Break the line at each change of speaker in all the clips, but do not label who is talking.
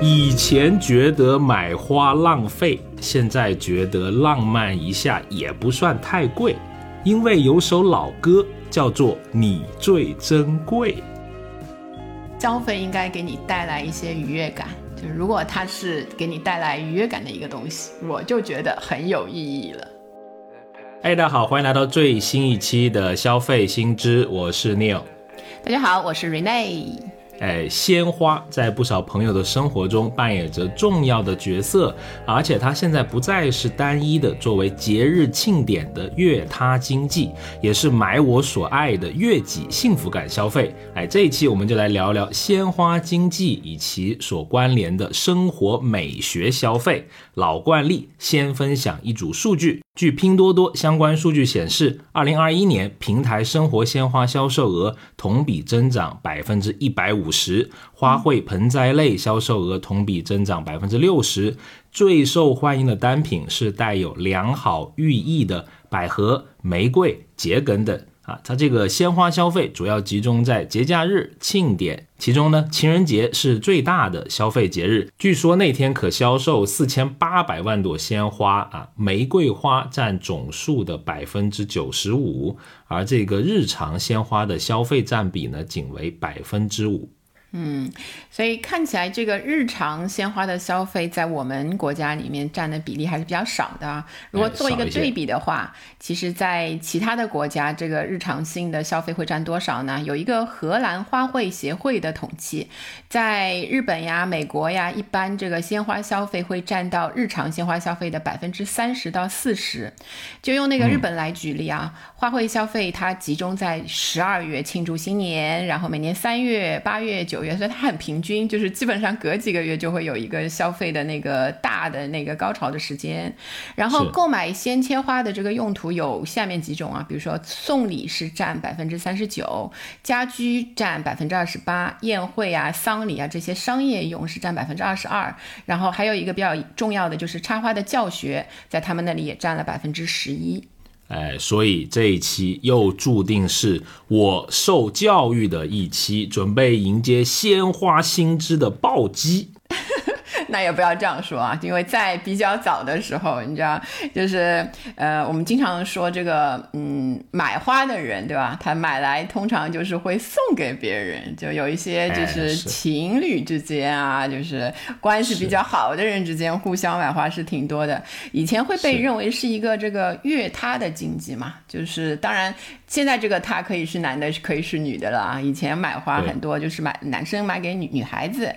以前觉得买花浪费，现在觉得浪漫一下也不算太贵，因为有首老歌叫做《你最珍贵》。
消费应该给你带来一些愉悦感，就是如果它是给你带来愉悦感的一个东西，我就觉得很有意义了。
哎，大家好，欢迎来到最新一期的消费新知，我是 Neil。
大家好，我是 Rene。
哎，鲜花在不少朋友的生活中扮演着重要的角色，而且它现在不再是单一的作为节日庆典的悦他经济，也是买我所爱的悦己幸福感消费。哎，这一期我们就来聊聊鲜花经济以及所关联的生活美学消费。老惯例，先分享一组数据。据拼多多相关数据显示，二零二一年平台生活鲜花销售额同比增长百分之一百五十，花卉盆栽类销售额同比增长百分之六十。最受欢迎的单品是带有良好寓意的百合、玫瑰、桔梗等。啊，它这个鲜花消费主要集中在节假日庆典，其中呢，情人节是最大的消费节日。据说那天可销售四千八百万朵鲜花啊，玫瑰花占总数的百分之九十五，而这个日常鲜花的消费占比呢，仅为百分之五。
嗯，所以看起来这个日常鲜花的消费在我们国家里面占的比例还是比较少的。如果做一个对比的话，其实，在其他的国家，这个日常性的消费会占多少呢？有一个荷兰花卉协会的统计，在日本呀、美国呀，一般这个鲜花消费会占到日常鲜花消费的百分之三十到四十。就用那个日本来举例啊，花卉消费它集中在十二月庆祝新年，然后每年三月、八月、九。所以它很平均，就是基本上隔几个月就会有一个消费的那个大的那个高潮的时间。然后购买鲜切花的这个用途有下面几种啊，比如说送礼是占百分之三十九，家居占百分之二十八，宴会啊、丧礼啊这些商业用是占百分之二十二。然后还有一个比较重要的就是插花的教学，在他们那里也占了百分之十一。
哎，所以这一期又注定是我受教育的一期，准备迎接鲜花新知的暴击。
那也不要这样说啊，因为在比较早的时候，你知道，就是呃，我们经常说这个，嗯，买花的人，对吧？他买来通常就是会送给别人，就有一些就是情侣之间啊，就是关系比较好的人之间互相买花是挺多的。以前会被认为是一个这个越他的经济嘛，就是当然现在这个他可以是男的，可以是女的了啊。以前买花很多就是买男生买给女女孩子。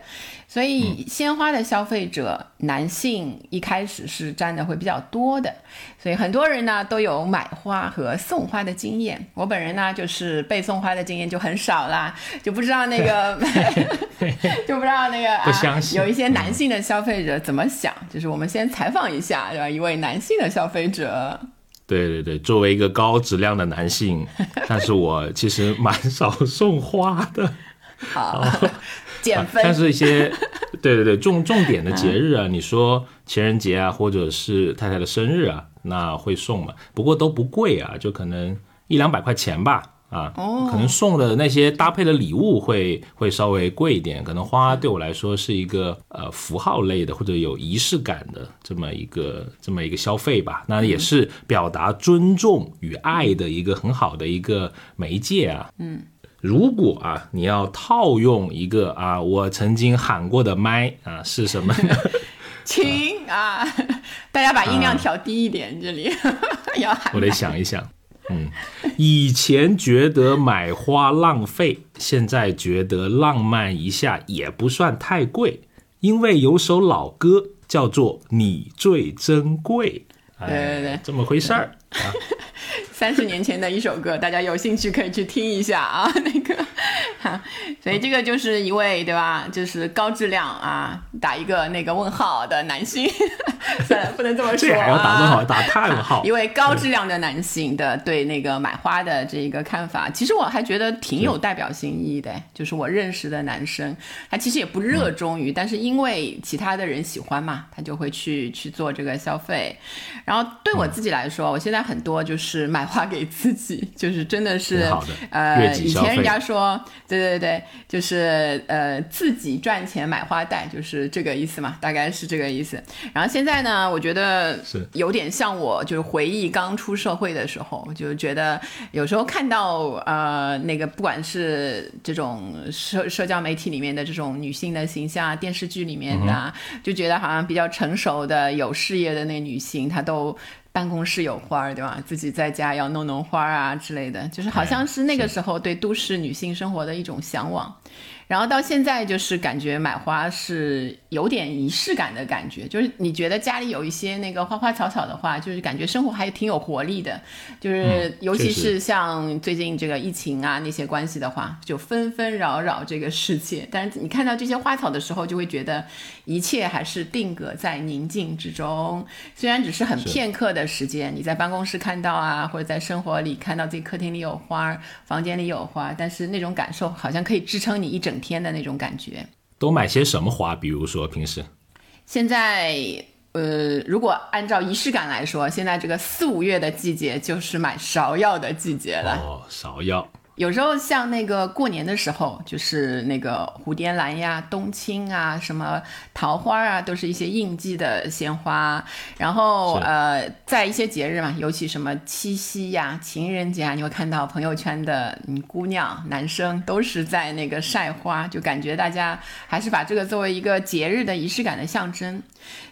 所以鲜花的消费者男性一开始是占的会比较多的，所以很多人呢都有买花和送花的经验。我本人呢就是被送花的经验就很少啦，就不知道那个 就不知道那个啊，有一些男性的消费者怎么想？就是我们先采访一下，对吧？一位男性的消费者。
对对对，作为一个高质量的男性，但是我其实蛮少送花的。
好。减分，
但是一些，对对对，重重点的节日啊，你说情人节啊，或者是太太的生日啊，那会送嘛？不过都不贵啊，就可能一两百块钱吧，啊，可能送的那些搭配的礼物会会稍微贵一点。可能花对我来说是一个呃符号类的或者有仪式感的这么一个这么一个消费吧，那也是表达尊重与爱的一个很好的一个媒介啊，嗯。如果啊，你要套用一个啊，我曾经喊过的麦啊，是什么呢？
请啊，大家把音量调低一点，这里 要喊。
我得想一想，嗯，以前觉得买花浪费，现在觉得浪漫一下也不算太贵，因为有首老歌叫做《你最珍贵》。
对对对，
这么回事儿。
三十年前的一首歌，大家有兴趣可以去听一下啊。那个，所以这个就是一位对吧？就是高质量啊，打一个那个问号的男性。算了，不能这么说。
这还要打问号？打叹号。
一位高质量的男性的对那个买花的这一个看法，其实我还觉得挺有代表性意义的。就是我认识的男生，他其实也不热衷于，但是因为其他的人喜欢嘛，他就会去去做这个消费。然后对我自己来说，我现在很多就是买花给自己，就是真的是呃，以前人家说，对对对，就是呃自己赚钱买花戴，就是这个意思嘛，大概是这个意思。然后现在呢，我觉得是有点像我就是回忆刚出社会的时候，就觉得有时候看到呃那个不管是这种社社交媒体里面的这种女性的形象啊，电视剧里面的，就觉得好像比较成熟的有事业的那女性，她都办公室有花儿，对吧？自己在家要弄弄花啊之类的，就是好像是那个时候对都市女性生活的一种向往。然后到现在就是感觉买花是有点仪式感的感觉，就是你觉得家里有一些那个花花草草的话，就是感觉生活还挺有活力的。就是尤其是像最近这个疫情啊那些关系的话，就纷纷扰扰这个世界。但是你看到这些花草的时候，就会觉得一切还是定格在宁静之中。虽然只是很片刻的时间，你在办公室看到啊，或者在生活里看到自己客厅里有花，房间里有花，但是那种感受好像可以支撑你一整。天的那种感觉，
都买些什么花？比如说平时，
现在呃，如果按照仪式感来说，现在这个四五月的季节就是买芍药的季节了。
哦，芍药。
有时候像那个过年的时候，就是那个蝴蝶兰呀、冬青啊、什么桃花啊，都是一些应季的鲜花。然后呃，在一些节日嘛，尤其什么七夕呀、情人节啊，你会看到朋友圈的嗯姑娘、男生都是在那个晒花，就感觉大家还是把这个作为一个节日的仪式感的象征。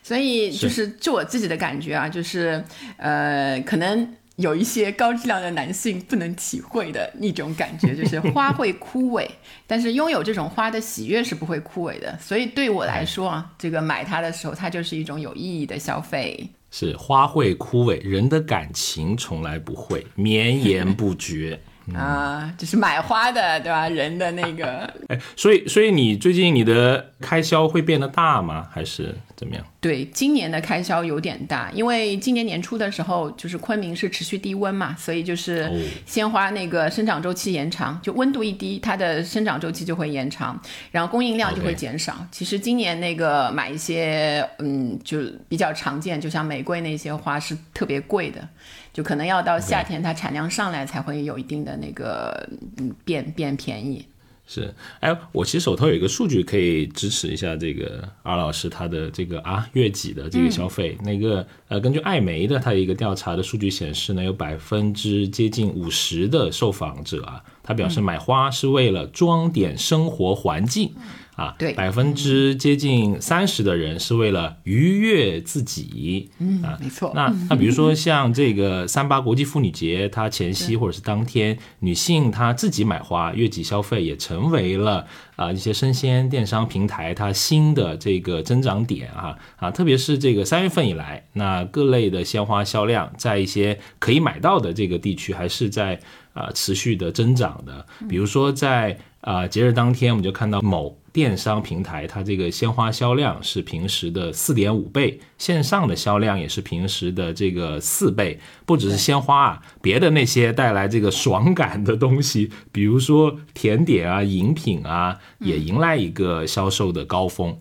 所以就是就我自己的感觉啊，就是呃可能。有一些高质量的男性不能体会的一种感觉，就是花会枯萎，但是拥有这种花的喜悦是不会枯萎的。所以对我来说啊，这个买它的时候，它就是一种有意义的消费。
是花会枯萎，人的感情从来不会绵延不绝。
啊，就是买花的，对吧？人的那个，
哎，所以，所以你最近你的开销会变得大吗？还是怎么样？
对，今年的开销有点大，因为今年年初的时候，就是昆明是持续低温嘛，所以就是鲜花那个生长周期延长，就温度一低，它的生长周期就会延长，然后供应量就会减少。其实今年那个买一些，嗯，就比较常见，就像玫瑰那些花是特别贵的。就可能要到夏天，它产量上来才会有一定的那个嗯变变便宜。
是，哎，我其实手头有一个数据可以支持一下这个阿老师他的这个啊月几的这个消费。那个呃，根据艾媒的他一个调查的数据显示呢，有百分之接近五十的受访者啊，他表示买花是为了装点生活环境。啊，
对，
百分之接近三十的人是为了愉悦自己，
嗯啊，没错。
那 那比如说像这个三八国际妇女节，它前夕或者是当天，女性她自己买花，月季消费也成为了啊一些生鲜电商平台它新的这个增长点啊啊，特别是这个三月份以来，那各类的鲜花销量在一些可以买到的这个地区还是在啊持续的增长的，比如说在啊节日当天，我们就看到某。电商平台，它这个鲜花销量是平时的四点五倍，线上的销量也是平时的这个四倍。不只是鲜花啊，别的那些带来这个爽感的东西，比如说甜点啊、饮品啊，也迎来一个销售的高峰。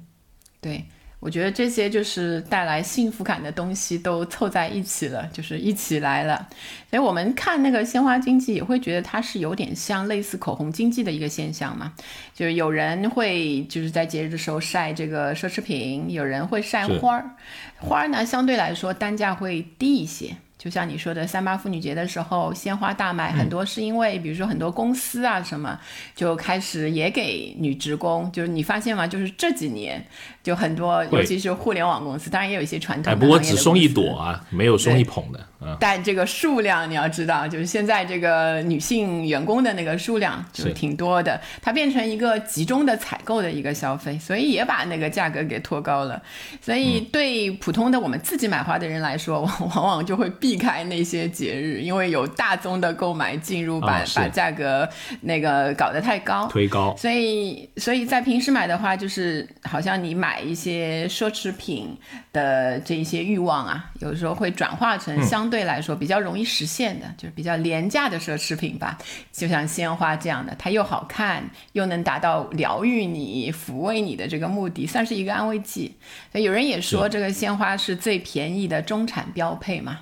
对。我觉得这些就是带来幸福感的东西都凑在一起了，就是一起来了。所以我们看那个鲜花经济，也会觉得它是有点像类似口红经济的一个现象嘛。就是有人会就是在节日的时候晒这个奢侈品，有人会晒花儿。花儿呢，相对来说单价会低一些。就像你说的，三八妇女节的时候，鲜花大卖，很多是因为，比如说很多公司啊什么，就开始也给女职工，就是你发现吗？就是这几年。就很多，尤其是互联网公司，当然也有一些传统。
哎不过只送一朵啊，没有送一捧的。嗯。
但这个数量你要知道，就是现在这个女性员工的那个数量就是挺多的，它变成一个集中的采购的一个消费，所以也把那个价格给拖高了。所以对普通的我们自己买花的人来说，往往就会避避开那些节日，因为有大宗的购买进入，把把价格那个搞得太高，
推高。
所以，所以在平时买的话，就是好像你买一些奢侈品的这一些欲望啊，有时候会转化成相对来说比较容易实现的，就是比较廉价的奢侈品吧。就像鲜花这样的，它又好看，又能达到疗愈你、抚慰你的这个目的，算是一个安慰剂。所以有人也说，这个鲜花是最便宜的中产标配嘛。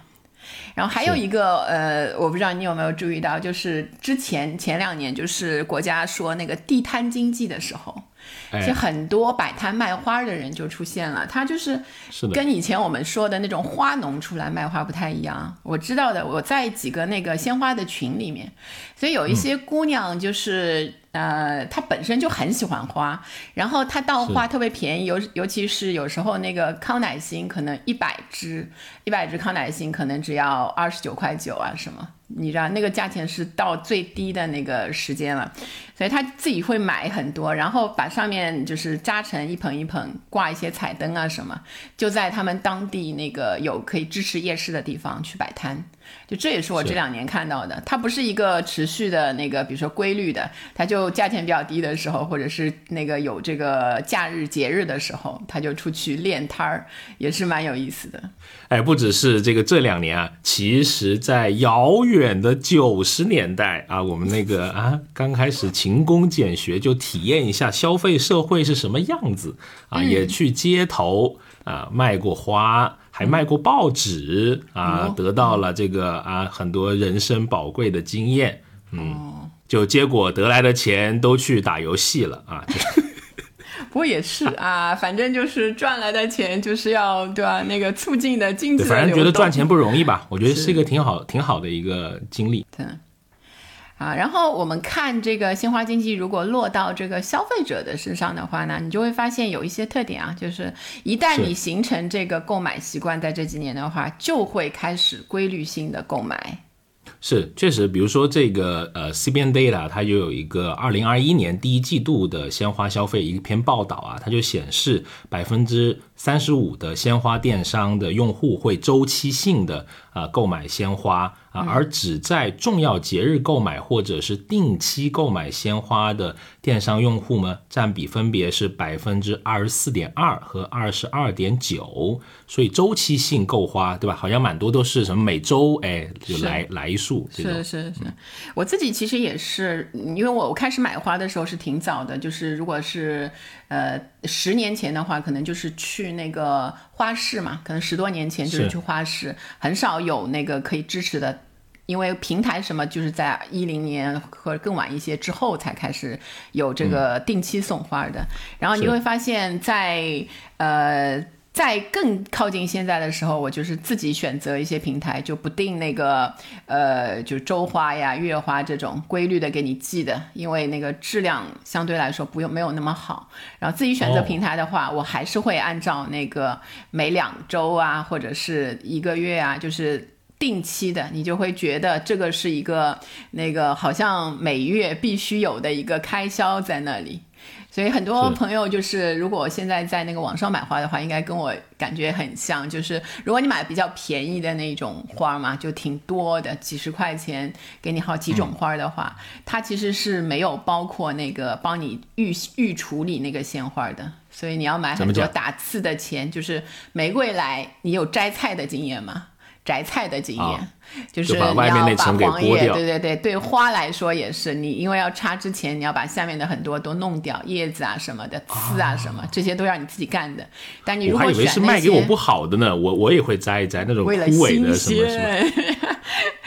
然后还有一个呃，我不知道你有没有注意到，就是之前前两年，就是国家说那个地摊经济的时候。其实很多摆摊卖花的人就出现了，他就是跟以前我们说的那种花农出来卖花不太一样。我知道的，我在几个那个鲜花的群里面，所以有一些姑娘就是呃，他本身就很喜欢花，然后他到花特别便宜，尤尤其是有时候那个康乃馨可能一百支，一百支康乃馨可能只要二十九块九啊什么。你知道那个价钱是到最低的那个时间了，所以他自己会买很多，然后把上面就是扎成一盆一盆，挂一些彩灯啊什么，就在他们当地那个有可以支持夜市的地方去摆摊。就这也是我这两年看到的，它不是一个持续的那个，比如说规律的，它就价钱比较低的时候，或者是那个有这个假日节日的时候，它就出去练摊儿，也是蛮有意思的。
哎，不只是这个这两年啊，其实在遥远的九十年代啊，我们那个啊刚开始勤工俭学，就体验一下消费社会是什么样子啊，也去街头啊卖过花。还卖过报纸啊，得到了这个啊很多人生宝贵的经验，嗯，就结果得来的钱都去打游戏了啊。
不过也是 啊，反正就是赚来的钱就是要对吧？那个促进的经济
反正觉得赚钱不容易吧？我觉得是一个挺好挺好的一个经历。
对。啊，然后我们看这个鲜花经济，如果落到这个消费者的身上的话呢，你就会发现有一些特点啊，就是一旦你形成这个购买习惯，在这几年的话，就会开始规律性的购买。
是，确实，比如说这个呃，CBN Data 它就有一个二零二一年第一季度的鲜花消费一篇报道啊，它就显示百分之三十五的鲜花电商的用户会周期性的啊购买鲜花啊。而只在重要节日购买或者是定期购买鲜花的电商用户呢，占比分别是百分之二十四点二和二十二点九。所以周期性购花，对吧？好像蛮多都是什么每周哎就来来一束。
是是是，我自己其实也是，因为我我开始买花的时候是挺早的，就是如果是呃十年前的话，可能就是去那个花市嘛，可能十多年前就是去花市，很少有那个可以支持的。因为平台什么，就是在一零年或者更晚一些之后才开始有这个定期送花的。然后你会发现在呃在更靠近现在的时候，我就是自己选择一些平台，就不定那个呃就周花呀、月花这种规律的给你寄的，因为那个质量相对来说不用没有那么好。然后自己选择平台的话，我还是会按照那个每两周啊或者是一个月啊，就是。定期的，你就会觉得这个是一个那个好像每月必须有的一个开销在那里，所以很多朋友就是，如果现在在那个网上买花的话，应该跟我感觉很像，就是如果你买比较便宜的那种花嘛，就挺多的，几十块钱给你好几种花的话，它其实是没有包括那个帮你预预处理那个鲜花的，所以你要买很多打刺的钱，就是玫瑰来，你有摘菜的经验吗？摘菜的经验，就是你要把黄叶，对对对，对花来说也是，你因为要插之前，你要把下面的很多都弄掉，叶子啊什么的，刺啊什么，这些都要你自己干的。但你如果
我还以为是卖给我不好的呢，我我也会摘一摘那种枯萎的什么什么。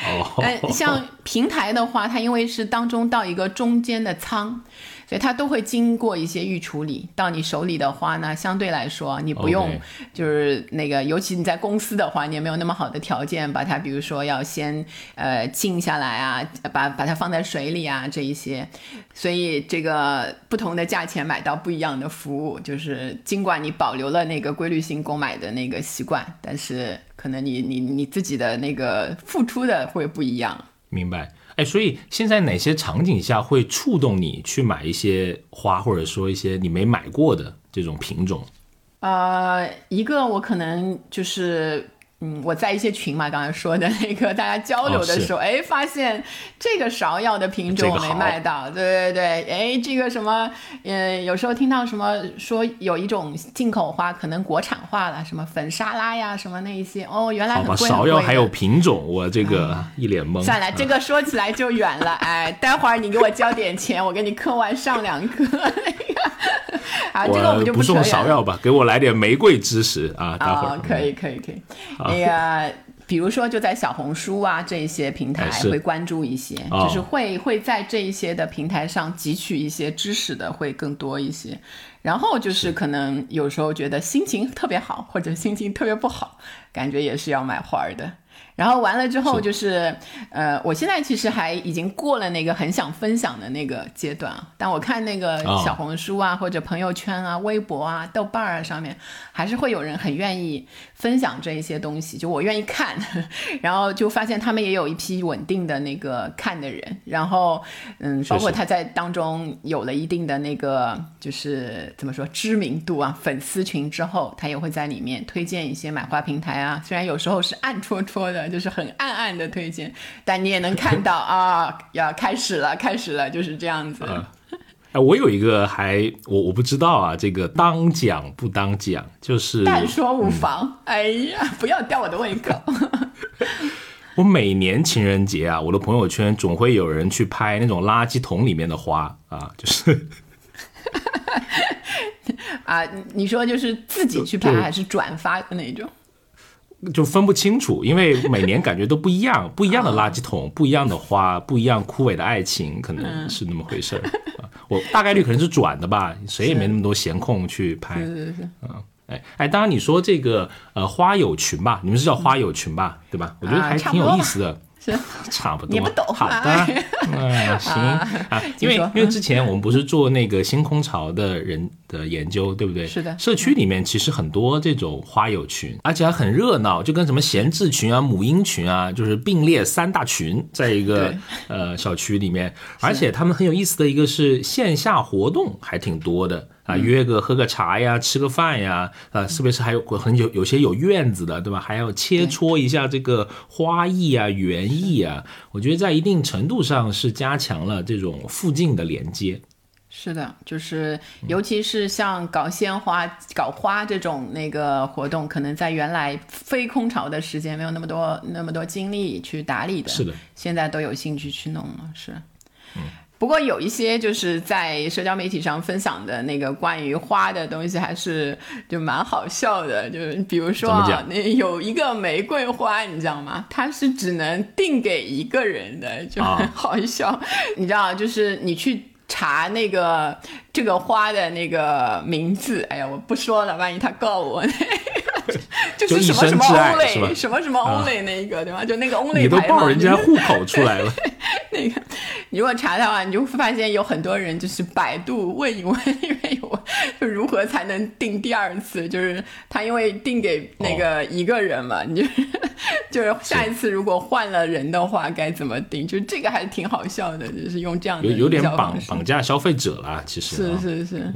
哦，像平台的话，它因为是当中到一个中间的仓。所以它都会经过一些预处理，到你手里的话呢，相对来说你不用，就是那个，尤其你在公司的话，你也没有那么好的条件把它，比如说要先呃静下来啊，把把它放在水里啊这一些，所以这个不同的价钱买到不一样的服务，就是尽管你保留了那个规律性购买的那个习惯，但是可能你你你自己的那个付出的会不一样。
明白。所以现在哪些场景下会触动你去买一些花，或者说一些你没买过的这种品种？
呃，一个我可能就是嗯，我在一些群嘛，刚才说的那个大家交流的时候，哎，发现这个芍药的品种没卖到，对对对，哎，这个什么，嗯，有时候听到什么说有一种进口花可能国产化了，什么粉沙拉呀，什么那一些，哦，原来很贵。
芍药还有品种，我这个一脸懵。
算了，这个说起来就远了，哎，待会儿你给我交点钱，我给你课外上两课。好，这个我们就
不送芍药吧，给我来点玫瑰知识啊！待会儿
可以可以可以。哎呀，比如说就在小红书啊这一些平台会关注一些，就是会会在这一些的平台上汲取一些知识的会更多一些。然后就是可能有时候觉得心情特别好，或者心情特别不好，感觉也是要买花的。然后完了之后就是，呃，我现在其实还已经过了那个很想分享的那个阶段啊。但我看那个小红书啊，或者朋友圈啊、微博啊、豆瓣啊上面，还是会有人很愿意分享这一些东西。就我愿意看，然后就发现他们也有一批稳定的那个看的人。然后，嗯，包括他在当中有了一定的那个，就是怎么说知名度啊、粉丝群之后，他也会在里面推荐一些买花平台啊。虽然有时候是暗戳戳的。就是很暗暗的推荐，但你也能看到啊，要开始了，开始了，就是这样子。
哎，我有一个还我我不知道啊，这个当讲不当讲，就是
但说无妨。哎呀，不要吊我的胃口。
我每年情人节啊，我的朋友圈总会有人去拍那种垃圾桶里面的花啊，就是
啊，你说就是自己去拍还是转发的那种？
就分不清楚，因为每年感觉都不一样，不一样的垃圾桶，不一样的花，不一样枯萎的爱情，可能是那么回事儿。我大概率可能是转的吧，谁也没那么多闲空去拍。
是是是，
嗯，哎哎，当然你说这个呃花友群吧，你们是叫花友群吧，对吧？我觉得还挺有意思的。
是
差不多，
你不懂
好的，嗯，行啊，因为因为之前我们不是做那个星空巢的人的研究，对不对？
是的，
社区里面其实很多这种花友群，而且还很热闹，就跟什么闲置群啊、母婴群啊，就是并列三大群，在一个呃小区里面，而且他们很有意思的一个是线下活动还挺多的。啊，约个喝个茶呀，吃个饭呀，啊，特别是还有很有有些有院子的，对吧？还要切磋一下这个花艺啊、园艺啊。我觉得在一定程度上是加强了这种附近的连接。
是的，就是尤其是像搞鲜花、搞花这种那个活动，可能在原来非空巢的时间没有那么多那么多精力去打理的，
是的，
现在都有兴趣去弄了，是，嗯。不过有一些就是在社交媒体上分享的那个关于花的东西，还是就蛮好笑的。就是比如说啊，那有一个玫瑰花，你知道吗？它是只能订给一个人的，就很好笑。你知道，就是你去查那个这个花的那个名字，哎呀，我不说了，万一他告我。就是什么什么 only 什么什么 only 那个对吧？就那个 only
你都报人家户口出来了。
那个，你如果查的话，你就会发现有很多人就是百度问一问，因为我就如何才能订第二次？就是他因为订给那个一个人嘛，你就就是下一次如果换了人的话该怎么订？就这个还是挺好笑的，就是用这样的
有有点绑绑架消费者了，其实
是是是。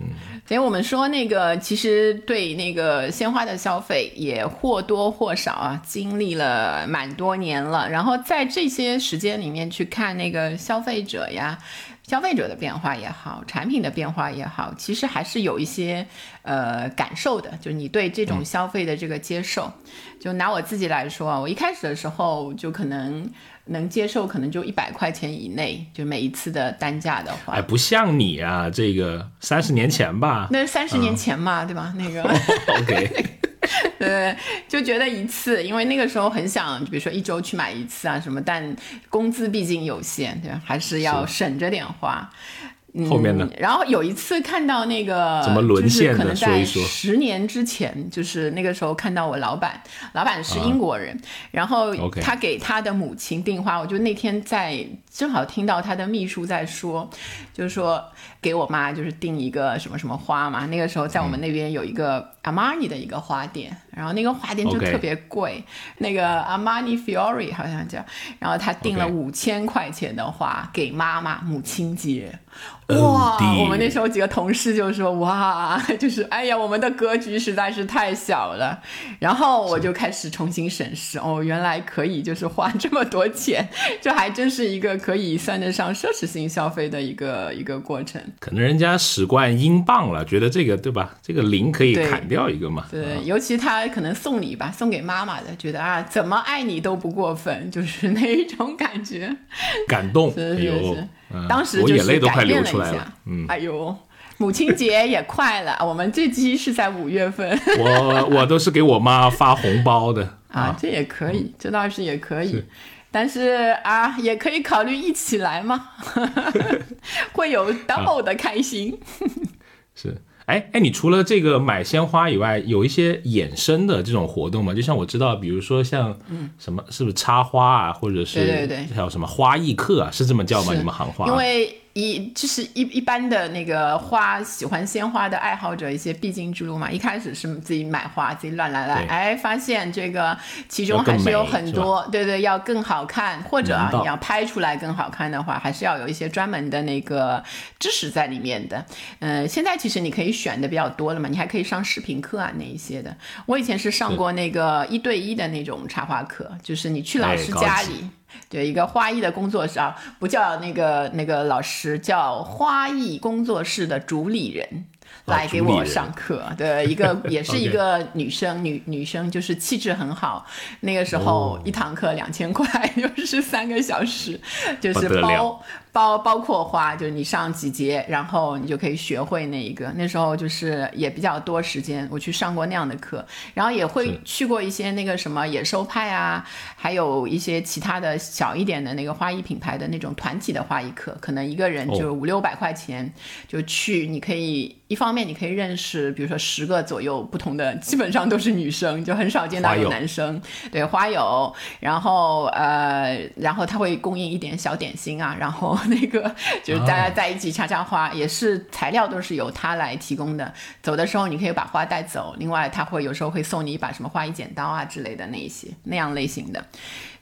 所以我们说那个其实对那个鲜花的消费也或多或少啊经历了蛮多年了，然后在这些时间里面去看那个消费者呀，消费者的变化也好，产品的变化也好，其实还是有一些呃感受的，就是你对这种消费的这个接受。就拿我自己来说啊，我一开始的时候就可能。能接受可能就一百块钱以内，就每一次的单价的话，
哎，不像你啊，这个三十年前吧，
那是三十年前嘛，对吧？那个，
OK，
对，就觉得一次，因为那个时候很想，比如说一周去买一次啊什么，但工资毕竟有限，对吧？还是要省着点花。
后面呢？
然后有一次看到那个，
怎么沦陷
的？说一说。十年之前，就是那个时候看到我老板，老板是英国人，然后他给他的母亲订花，我就那天在正好听到他的秘书在说，就是说给我妈就是订一个什么什么花嘛。那个时候在我们那边有一个阿玛尼的一个花店，然后那个花店就特别贵，那个阿玛尼 Fiori 好像叫，然后他订了五千块钱的花给妈妈母亲节。哇！我们那时候几个同事就说：“哇，就是哎呀，我们的格局实在是太小了。”然后我就开始重新审视，哦，原来可以就是花这么多钱，这还真是一个可以算得上奢侈性消费的一个一个过程。
可能人家使惯英镑了，觉得这个对吧？这个零可以砍掉一个嘛？
对，尤其他可能送礼吧，送给妈妈的，觉得啊，怎么爱你都不过分，就是那一种感觉，
感动，
是是是。当时就是改变了一下，嗯，哎呦，母亲节也快了，我们这期是在五月份，
我我都是给我妈发红包的
啊，这也可以，这倒是也可以，但是啊，也可以考虑一起来嘛，会有 double 的开心，
是。哎哎，你除了这个买鲜花以外，有一些衍生的这种活动吗？就像我知道，比如说像什么，是不是插花啊，或者是
对对对，
还有什么花艺课啊，是这么叫吗？你们行话？
因为。一就是一一般的那个花喜欢鲜花的爱好者一些必经之路嘛，一开始是自己买花自己乱来来，哎，发现这个其中还是有很多，对对，要更好看，或者啊你要拍出来更好看的话，还是要有一些专门的那个知识在里面的。嗯，现在其实你可以选的比较多了嘛，你还可以上视频课啊那一些的。我以前是上过那个一对一的那种插花课，就是你去老师家里。对，一个花艺的工作室啊，不叫那个那个老师，叫花艺工作室的主理人。来给我上课，对，一个 也是一个女生，女女生就是气质很好。那个时候一堂课两千块，又是三个小时，就是包包包括花，就是你上几节，然后你就可以学会那一个。那时候就是也比较多时间，我去上过那样的课，然后也会去过一些那个什么野兽派啊，还有一些其他的小一点的那个花艺品牌的那种团体的花艺课，可能一个人就五六百块钱就去，你可以。一方面，你可以认识，比如说十个左右不同的，基本上都是女生，就很少见到有男生。对，花友，然后呃，然后他会供应一点小点心啊，然后那个 就是大家在一起插插花，也是材料都是由他来提供的。走的时候你可以把花带走，另外他会有时候会送你一把什么花艺剪刀啊之类的那一些那样类型的。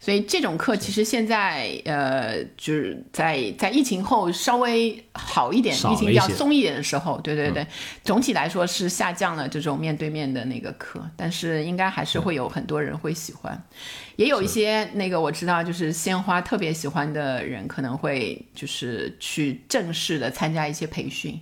所以这种课其实现在呃，就是在在疫情后稍微好一点，疫情比较松一点的时候，对对对，总体来说是下降了这种面对面的那个课，但是应该还是会有很多人会喜欢，也有一些那个我知道就是鲜花特别喜欢的人可能会就是去正式的参加一些培训，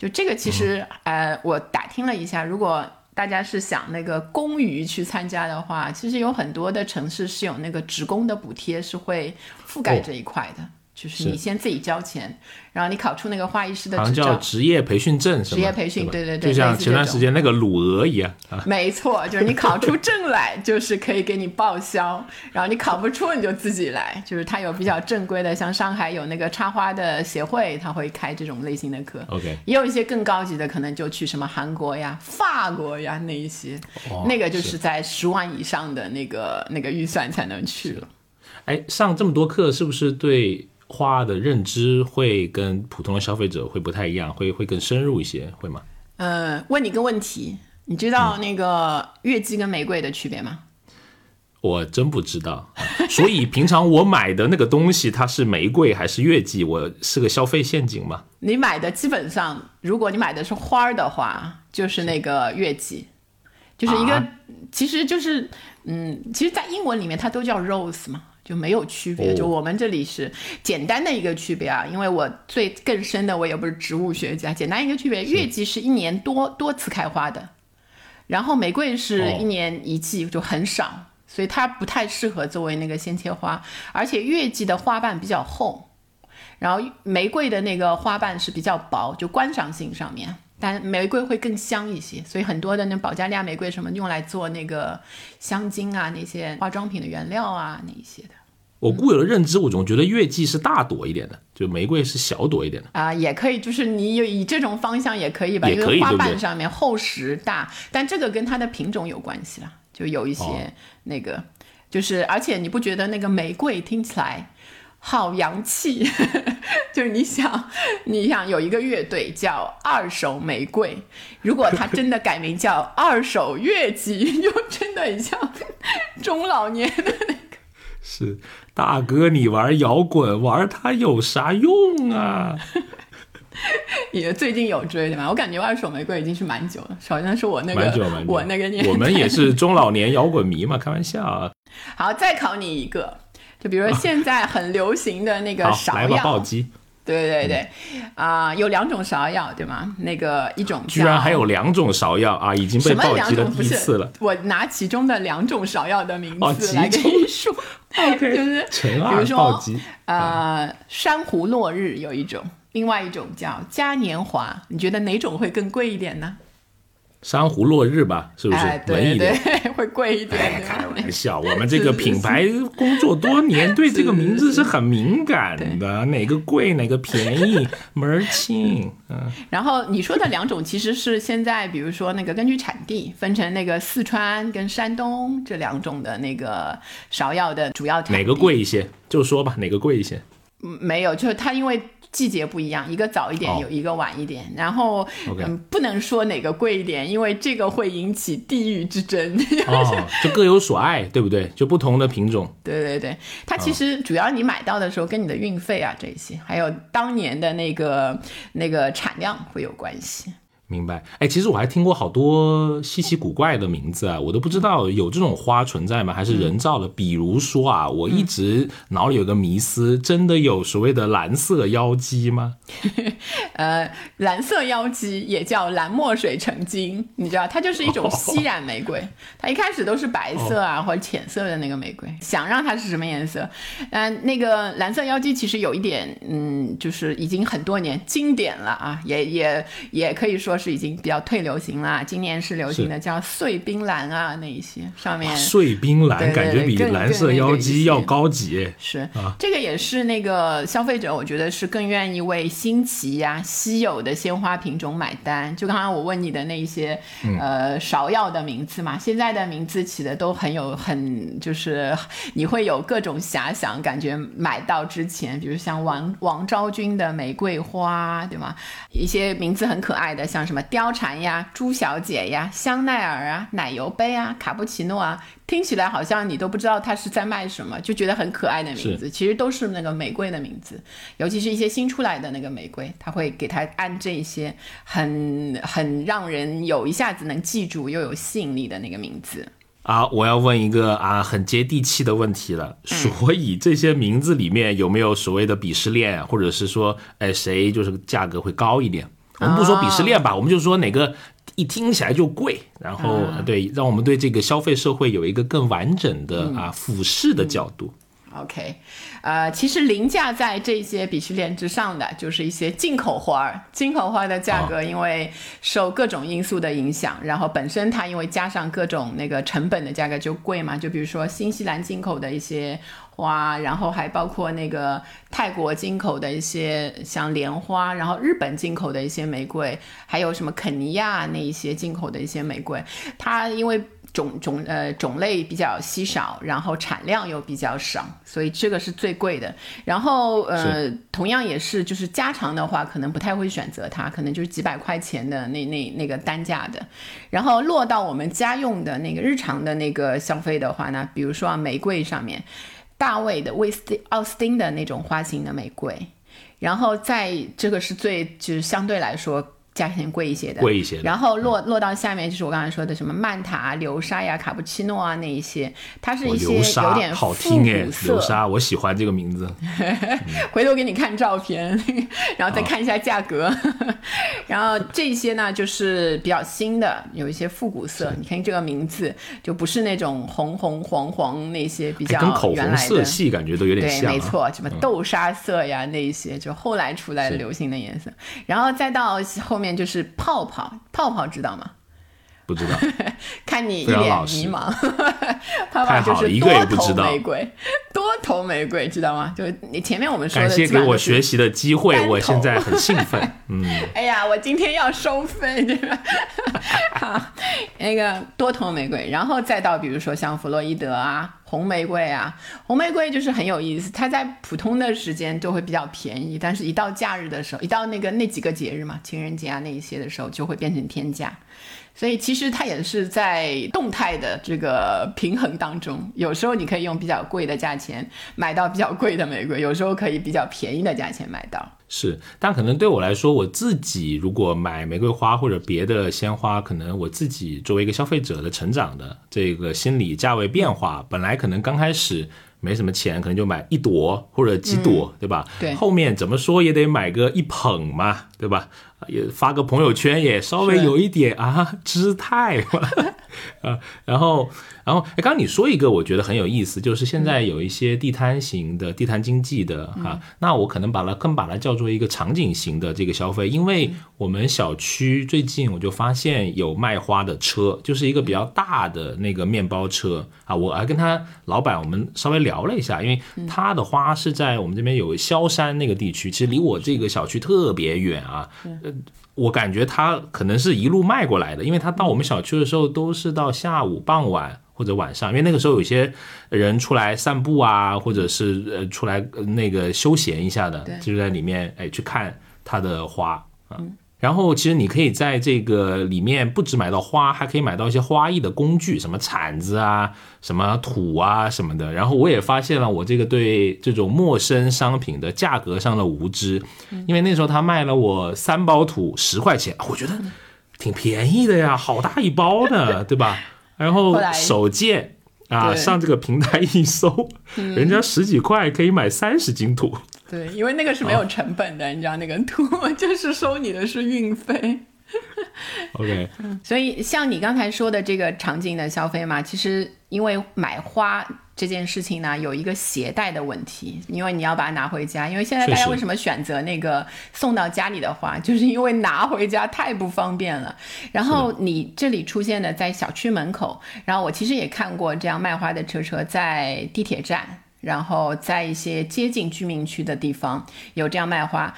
就这个其实呃我打听了一下，如果。大家是想那个公余去参加的话，其实有很多的城市是有那个职工的补贴，是会覆盖这一块的。就是你先自己交钱，然后你考出那个花艺师的
执照，叫职业培训证，
职业培训，对对对，
就像前段时间那个鲁俄一样啊。
没错，就是你考出证来，就是可以给你报销，然后你考不出你就自己来。就是他有比较正规的，像上海有那个插花的协会，他会开这种类型的课。
OK，
也有一些更高级的，可能就去什么韩国呀、法国呀那一些，那个就是在十万以上的那个那个预算才能去了。
哎，上这么多课是不是对？花的认知会跟普通的消费者会不太一样，会会更深入一些，会吗？
呃，问你个问题，你知道那个月季跟玫瑰的区别吗？
我真不知道，所以平常我买的那个东西，它是玫瑰还是月季？我是个消费陷阱吗？
你买的基本上，如果你买的是花儿的话，就是那个月季，就是一个，其实就是，嗯，其实，在英文里面它都叫 rose 嘛。就没有区别，就我们这里是简单的一个区别啊，因为我最更深的我也不是植物学家，简单一个区别，月季是一年多多次开花的，然后玫瑰是一年一季就很少，所以它不太适合作为那个鲜切花，而且月季的花瓣比较厚，然后玫瑰的那个花瓣是比较薄，就观赏性上面。但玫瑰会更香一些，所以很多的那保加利亚玫瑰什么用来做那个香精啊，那些化妆品的原料啊，那一些的。
我固有的认知，我总觉得月季是大朵一点的，就玫瑰是小朵一点的。
啊，也可以，就是你有以这种方向也可以吧，因为花瓣上面厚实大，但这个跟它的品种有关系了，就有一些那个，就是而且你不觉得那个玫瑰听起来好洋气，就是你想，你想有一个乐队叫二手玫瑰，如果他真的改名叫二手月季，又真的很像中老年的那个。
是大哥，你玩摇滚玩它有啥用啊？
也最近有追的嘛？我感觉二手玫瑰已经是蛮久了，好像是我那个我那个年，
我们也是中老年摇滚迷嘛，开玩笑啊。
好，再考你一个。就比如说现在很流行的那个芍药，
暴击。
对对对，啊，有两种芍药，对吗？那个一种
居然还有两种芍药啊，已经被暴击了第一次了。
我拿其中的两种芍药的名字来跟你说，就是比如说，呃，珊瑚落日有一种，另外一种叫嘉年华，你觉得哪种会更贵一点呢？
珊瑚落日吧，是不是文艺
点？会贵一点。
开玩笑，我们这个品牌工作多年，对这个名字是很敏感的。哪个贵，哪个便宜，门儿清。嗯。
然后你说的两种，其实是现在，比如说那个根据产地分成那个四川跟山东这两种的那个芍药的主要。
哪个贵一些？就说吧，哪个贵一些？
嗯，没有，就是它因为。季节不一样，一个早一点，有一个晚一点。然后，嗯，不能说哪个贵一点，因为这个会引起地域之争。
哦，就各有所爱，对不对？就不同的品种。
对对对，它其实主要你买到的时候跟你的运费啊这些，还有当年的那个那个产量会有关系。
明白，哎，其实我还听过好多稀奇古怪的名字啊，我都不知道有这种花存在吗？还是人造的？比如说啊，我一直脑里有个迷思，真的有所谓的蓝色妖姬吗？
呃，蓝色妖姬也叫蓝墨水成精，你知道，它就是一种吸染玫瑰，它一开始都是白色啊或者浅色的那个玫瑰，想让它是什么颜色？嗯，那个蓝色妖姬其实有一点，嗯，就是已经很多年经典了啊，也也也可以说。是已经比较退流行了，今年是流行的叫碎冰蓝啊，那一些上面
碎冰蓝感觉比蓝色妖姬要高级。
是啊，这个也是那个消费者，我觉得是更愿意为新奇呀、稀有的鲜花品种买单。就刚刚我问你的那一些呃芍药的名字嘛，现在的名字起的都很有很就是你会有各种遐想，感觉买到之前，比如像王王昭君的玫瑰花，对吗？一些名字很可爱的，像。什么貂蝉呀、朱小姐呀、香奈儿啊、奶油杯啊、卡布奇诺啊，听起来好像你都不知道它是在卖什么，就觉得很可爱的名字，其实都是那个玫瑰的名字。尤其是一些新出来的那个玫瑰，他会给它按这些很很让人有一下子能记住又有吸引力的那个名字。
啊，我要问一个啊很接地气的问题了，所以这些名字里面有没有所谓的鄙视链，或者是说，哎，谁就是价格会高一点？我们不说鄙视链吧，我们就说哪个一听起来就贵，然后对，让我们对这个消费社会有一个更完整的啊俯视的角度。
OK，呃，其实凌驾在这些鄙视链之上的，就是一些进口花儿。进口花的价格因为受各种因素的影响，然后本身它因为加上各种那个成本的价格就贵嘛。就比如说新西兰进口的一些花，然后还包括那个泰国进口的一些像莲花，然后日本进口的一些玫瑰，还有什么肯尼亚那一些进口的一些玫瑰，它因为。种种呃种类比较稀少，然后产量又比较少，所以这个是最贵的。然后呃，同样也是就是家常的话，可能不太会选择它，可能就是几百块钱的那那那个单价的。然后落到我们家用的那个日常的那个消费的话呢，比如说啊玫瑰上面，大卫的威斯奥斯汀的那种花型的玫瑰，然后在这个是最就是相对来说。价钱贵一些的，
贵一些。
然后落落到下面就是我刚才说的什么曼塔、流沙呀、卡布奇诺啊那一些，它是一些有点
好听哎，流沙，我喜欢这个名字。
回头给你看照片，然后再看一下价格。然后这些呢就是比较新的，有一些复古色。你看这个名字就不是那种红红黄黄那些比较
跟口红色系感觉都有点像。
对，没错，什么豆沙色呀那一些，就后来出来的流行的颜色。然后再到后。面就是泡泡，泡泡知道吗？
不知道，
看你一脸迷茫。泡
泡
就是 多头玫瑰，多头玫瑰知道吗？就是你前面我们说的，
感谢给我学习的机会，我现在很兴奋。嗯，
哎呀，我今天要收费，对吧？好，那个多头玫瑰，然后再到比如说像弗洛伊德啊。红玫瑰啊，红玫瑰就是很有意思，它在普通的时间就会比较便宜，但是一到假日的时候，一到那个那几个节日嘛，情人节啊那一些的时候，就会变成天价。所以其实它也是在动态的这个平衡当中，有时候你可以用比较贵的价钱买到比较贵的玫瑰，有时候可以比较便宜的价钱买到。
是，但可能对我来说，我自己如果买玫瑰花或者别的鲜花，可能我自己作为一个消费者的成长的这个心理价位变化，本来可能刚开始。没什么钱，可能就买一朵或者几朵，对吧？
对。
后面怎么说也得买个一捧嘛，对吧？也发个朋友圈也稍微有一点啊 姿态嘛，啊，然后。然后，哎，刚刚你说一个，我觉得很有意思，就是现在有一些地摊型的地摊经济的哈，那我可能把它更把它叫做一个场景型的这个消费，因为我们小区最近我就发现有卖花的车，就是一个比较大的那个面包车啊，我还跟他老板我们稍微聊了一下，因为他的花是在我们这边有萧山那个地区，其实离我这个小区特别远啊，呃，我感觉他可能是一路迈过来的，因为他到我们小区的时候都是到下午傍晚。或者晚上，因为那个时候有些人出来散步啊，或者是呃出来那个休闲一下的，就在里面哎去看他的花啊。然后其实你可以在这个里面不止买到花，还可以买到一些花艺的工具，什么铲子啊、什么土啊什么的。然后我也发现了我这个对这种陌生商品的价格上的无知，因为那时候他卖了我三包土十块钱，我觉得挺便宜的呀，好大一包呢，对吧？然后手贱啊，上这个平台一搜，人家十几块可以买三十斤土。
对，因为那个是没有成本的，你知道那个图 就是收你的是运费。
OK，
所以像你刚才说的这个场景的消费嘛，其实因为买花这件事情呢，有一个携带的问题，因为你要把它拿回家。因为现在大家为什么选择那个送到家里的花，就是因为拿回家太不方便了。然后你这里出现的在小区门口，然后我其实也看过这样卖花的车车在地铁站，然后在一些接近居民区的地方有这样卖花。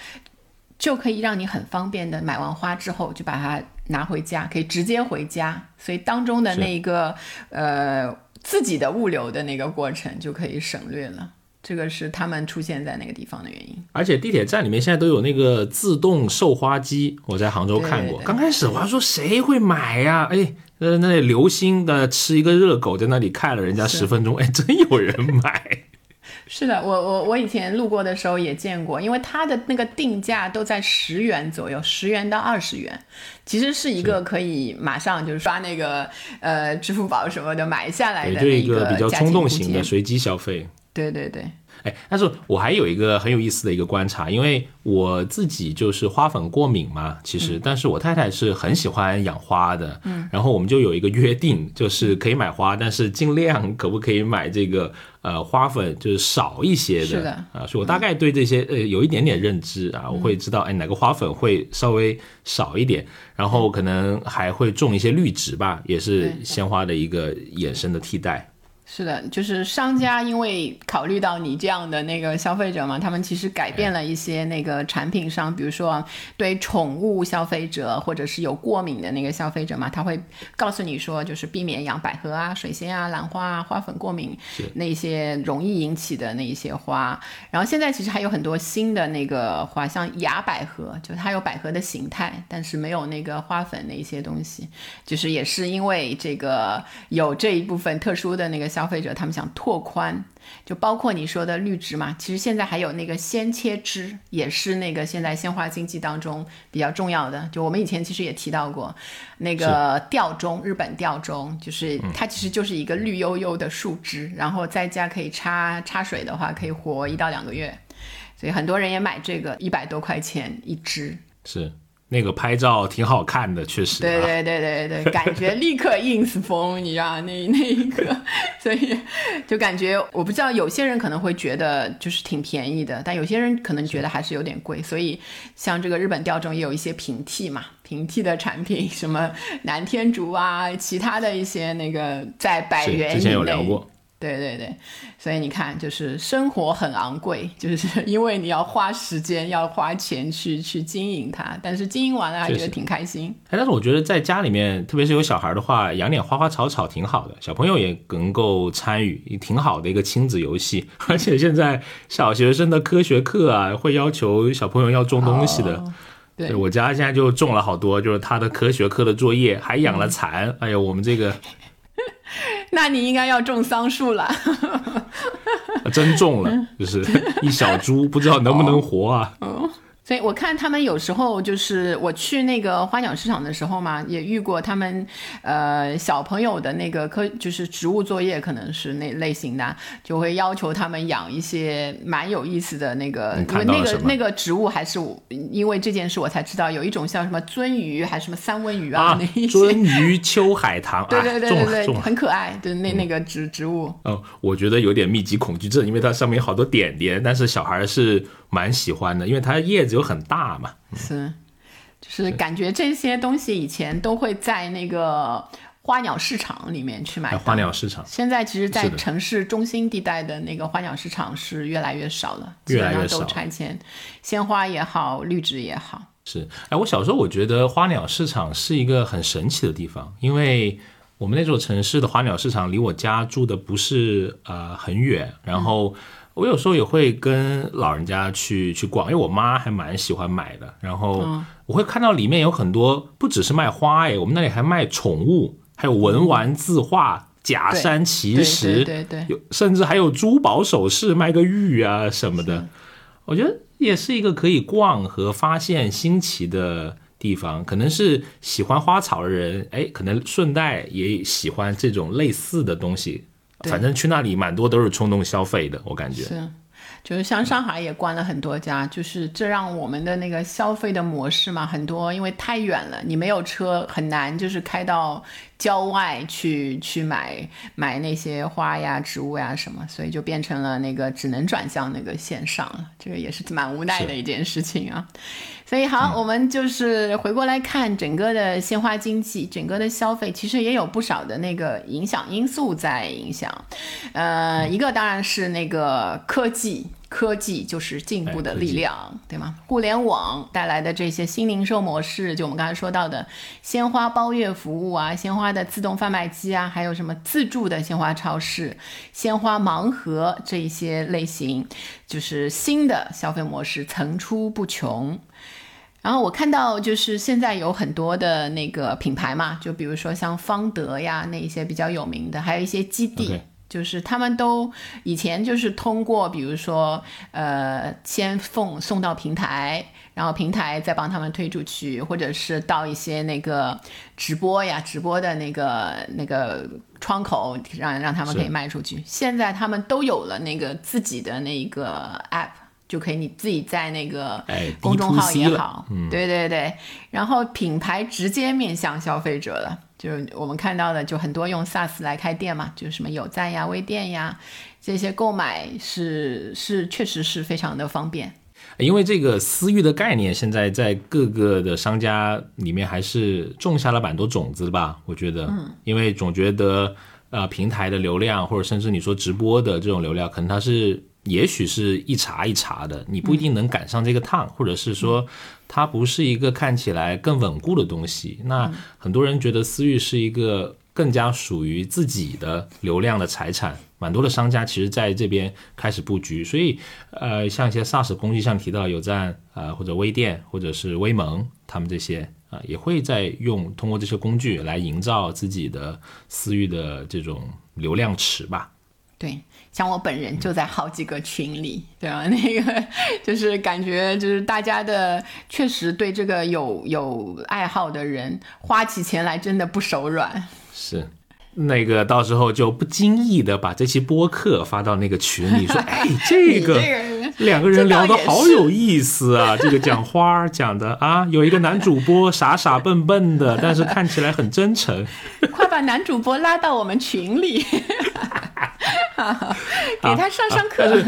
就可以让你很方便的买完花之后就把它拿回家，可以直接回家，所以当中的那个呃自己的物流的那个过程就可以省略了。这个是他们出现在那个地方的原因。
而且地铁站里面现在都有那个自动售花机，我在杭州看过。刚开始我还说谁会买呀？哎，那，那流星的吃一个热狗在那里看了人家十分钟，哎，真有人买。
是的，我我我以前路过的时候也见过，因为它的那个定价都在十元左右，十元到二十元，其实是一个可以马上就是刷那个呃支付宝什么的买下来的
一个比较冲动型的随机消费。
对对对。
哎，但是我还有一个很有意思的一个观察，因为我自己就是花粉过敏嘛，其实，但是我太太是很喜欢养花的，嗯，然后我们就有一个约定，就是可以买花，但是尽量 可不可以买这个呃花粉就是少一些的，
是的
啊，所以我大概对这些呃有一点点认知啊，我会知道哎哪个花粉会稍微少一点，然后可能还会种一些绿植吧，也是鲜花的一个衍生的替代。
是的，就是商家因为考虑到你这样的那个消费者嘛，他们其实改变了一些那个产品上，比如说对宠物消费者或者是有过敏的那个消费者嘛，他会告诉你说，就是避免养百合啊、水仙啊、兰花啊、花粉过敏那些容易引起的那一些花。然后现在其实还有很多新的那个花，像雅百合，就它有百合的形态，但是没有那个花粉那一些东西，就是也是因为这个有这一部分特殊的那个消。消费者他们想拓宽，就包括你说的绿植嘛，其实现在还有那个鲜切枝，也是那个现在鲜花经济当中比较重要的。就我们以前其实也提到过，那个吊钟，日本吊钟，就是它其实就是一个绿油油的树枝，然后在家可以插插水的话，可以活一到两个月，所以很多人也买这个，一百多块钱一支。
是。那个拍照挺好看的，确实。
对对对对对，感觉立刻 ins 风，你知道那那一个，所以就感觉我不知道有些人可能会觉得就是挺便宜的，但有些人可能觉得还是有点贵。所以像这个日本吊钟也有一些平替嘛，平替的产品，什么南天竹啊，其他的一些那个在百元以内。
之前有聊过。
对对对，所以你看，就是生活很昂贵，就是 因为你要花时间、要花钱去去经营它，但是经营完了还觉得挺开心。
哎，但是我觉得在家里面，特别是有小孩的话，养点花花草草挺好的，小朋友也能够参与，也挺好的一个亲子游戏。而且现在小学生的科学课啊，会要求小朋友要种东西的。
对
我家现在就种了好多，就是他的科学课的作业，还养了蚕。哎呀，我们这个。
那你应该要种桑树了，
真种了，就是 一小株，不知道能不能活啊。
所以我看他们有时候就是我去那个花鸟市场的时候嘛，也遇过他们呃小朋友的那个科就是植物作业，可能是那类型的，就会要求他们养一些蛮有意思的那个，因为那个那个植物还是因为这件事我才知道有一种像什么鳟鱼还是什么三文鱼啊，那一
些鳟鱼秋海棠，
对对对对对，很可爱，对那那个植植物。
哦，我觉得有点密集恐惧症，因为它上面有好多点点，但是小孩是。蛮喜欢的，因为它叶子又很大嘛。
是，就是感觉这些东西以前都会在那个花鸟市场里面去买。
花鸟市场。
现在其实，在城市中心地带的那个花鸟市场是越来越少了，
越来越
少。都拆迁，鲜花也好，绿植也好。
是，哎，我小时候我觉得花鸟市场是一个很神奇的地方，因为我们那座城市的花鸟市场离我家住的不是呃很远，然后。我有时候也会跟老人家去去逛，因为我妈还蛮喜欢买的。然后我会看到里面有很多，不只是卖花哎，我们那里还卖宠物，还有文玩字画、假山奇石，
对对，
有甚至还有珠宝首饰，卖个玉啊什么的。我觉得也是一个可以逛和发现新奇的地方。可能是喜欢花草的人，哎，可能顺带也喜欢这种类似的东西。反正去那里蛮多都是冲动消费的，我感觉。
是，就是像上海也关了很多家，就是这让我们的那个消费的模式嘛，很多因为太远了，你没有车很难，就是开到郊外去去买买那些花呀、植物呀什么，所以就变成了那个只能转向那个线上了，这个也是蛮无奈的一件事情啊。所以好，我们就是回过来看整个的鲜花经济，整个的消费其实也有不少的那个影响因素在影响。呃，一个当然是那个科技，科技就是进步的力量，对吗？互联网带来的这些新零售模式，就我们刚才说到的鲜花包月服务啊，鲜花的自动贩卖机啊，还有什么自助的鲜花超市、鲜花盲盒这一些类型，就是新的消费模式层出不穷。然后我看到，就是现在有很多的那个品牌嘛，就比如说像方德呀，那一些比较有名的，还有一些基地，就是他们都以前就是通过，比如说呃，先送送到平台，然后平台再帮他们推出去，或者是到一些那个直播呀，直播的那个那个窗口，让让他们可以卖出去。现在他们都有了那个自己的那个 app。就可以你自己在那个公众号也好，对对对，然后品牌直接面向消费者的，就是我们看到的，就很多用 SaaS 来开店嘛，就是什么有赞呀、微店呀，这些购买是是确实是非常的方便。
因为这个私域的概念，现在在各个的商家里面还是种下了蛮多种子吧，我觉得，嗯。因为总觉得呃平台的流量，或者甚至你说直播的这种流量，可能它是。也许是一茬一茬的，你不一定能赶上这个趟，或者是说它不是一个看起来更稳固的东西。那很多人觉得私域是一个更加属于自己的流量的财产，蛮多的商家其实在这边开始布局。所以，呃，像一些 SaaS 工具，上提到有赞啊，或者微店，或者是微盟，他们这些啊，也会在用通过这些工具来营造自己的私域的这种流量池吧。
对。像我本人就在好几个群里，对吧？那个就是感觉就是大家的确实对这个有有爱好的人，花起钱来真的不手软。
是，那个到时候就不经意的把这期播客发到那个群里，说：“ 哎，这个两个人聊的好有意思啊！这个讲花讲的啊，有一个男主播傻傻笨笨的，但是看起来很真诚。
快把男主播拉到我们群里。”给他上上课。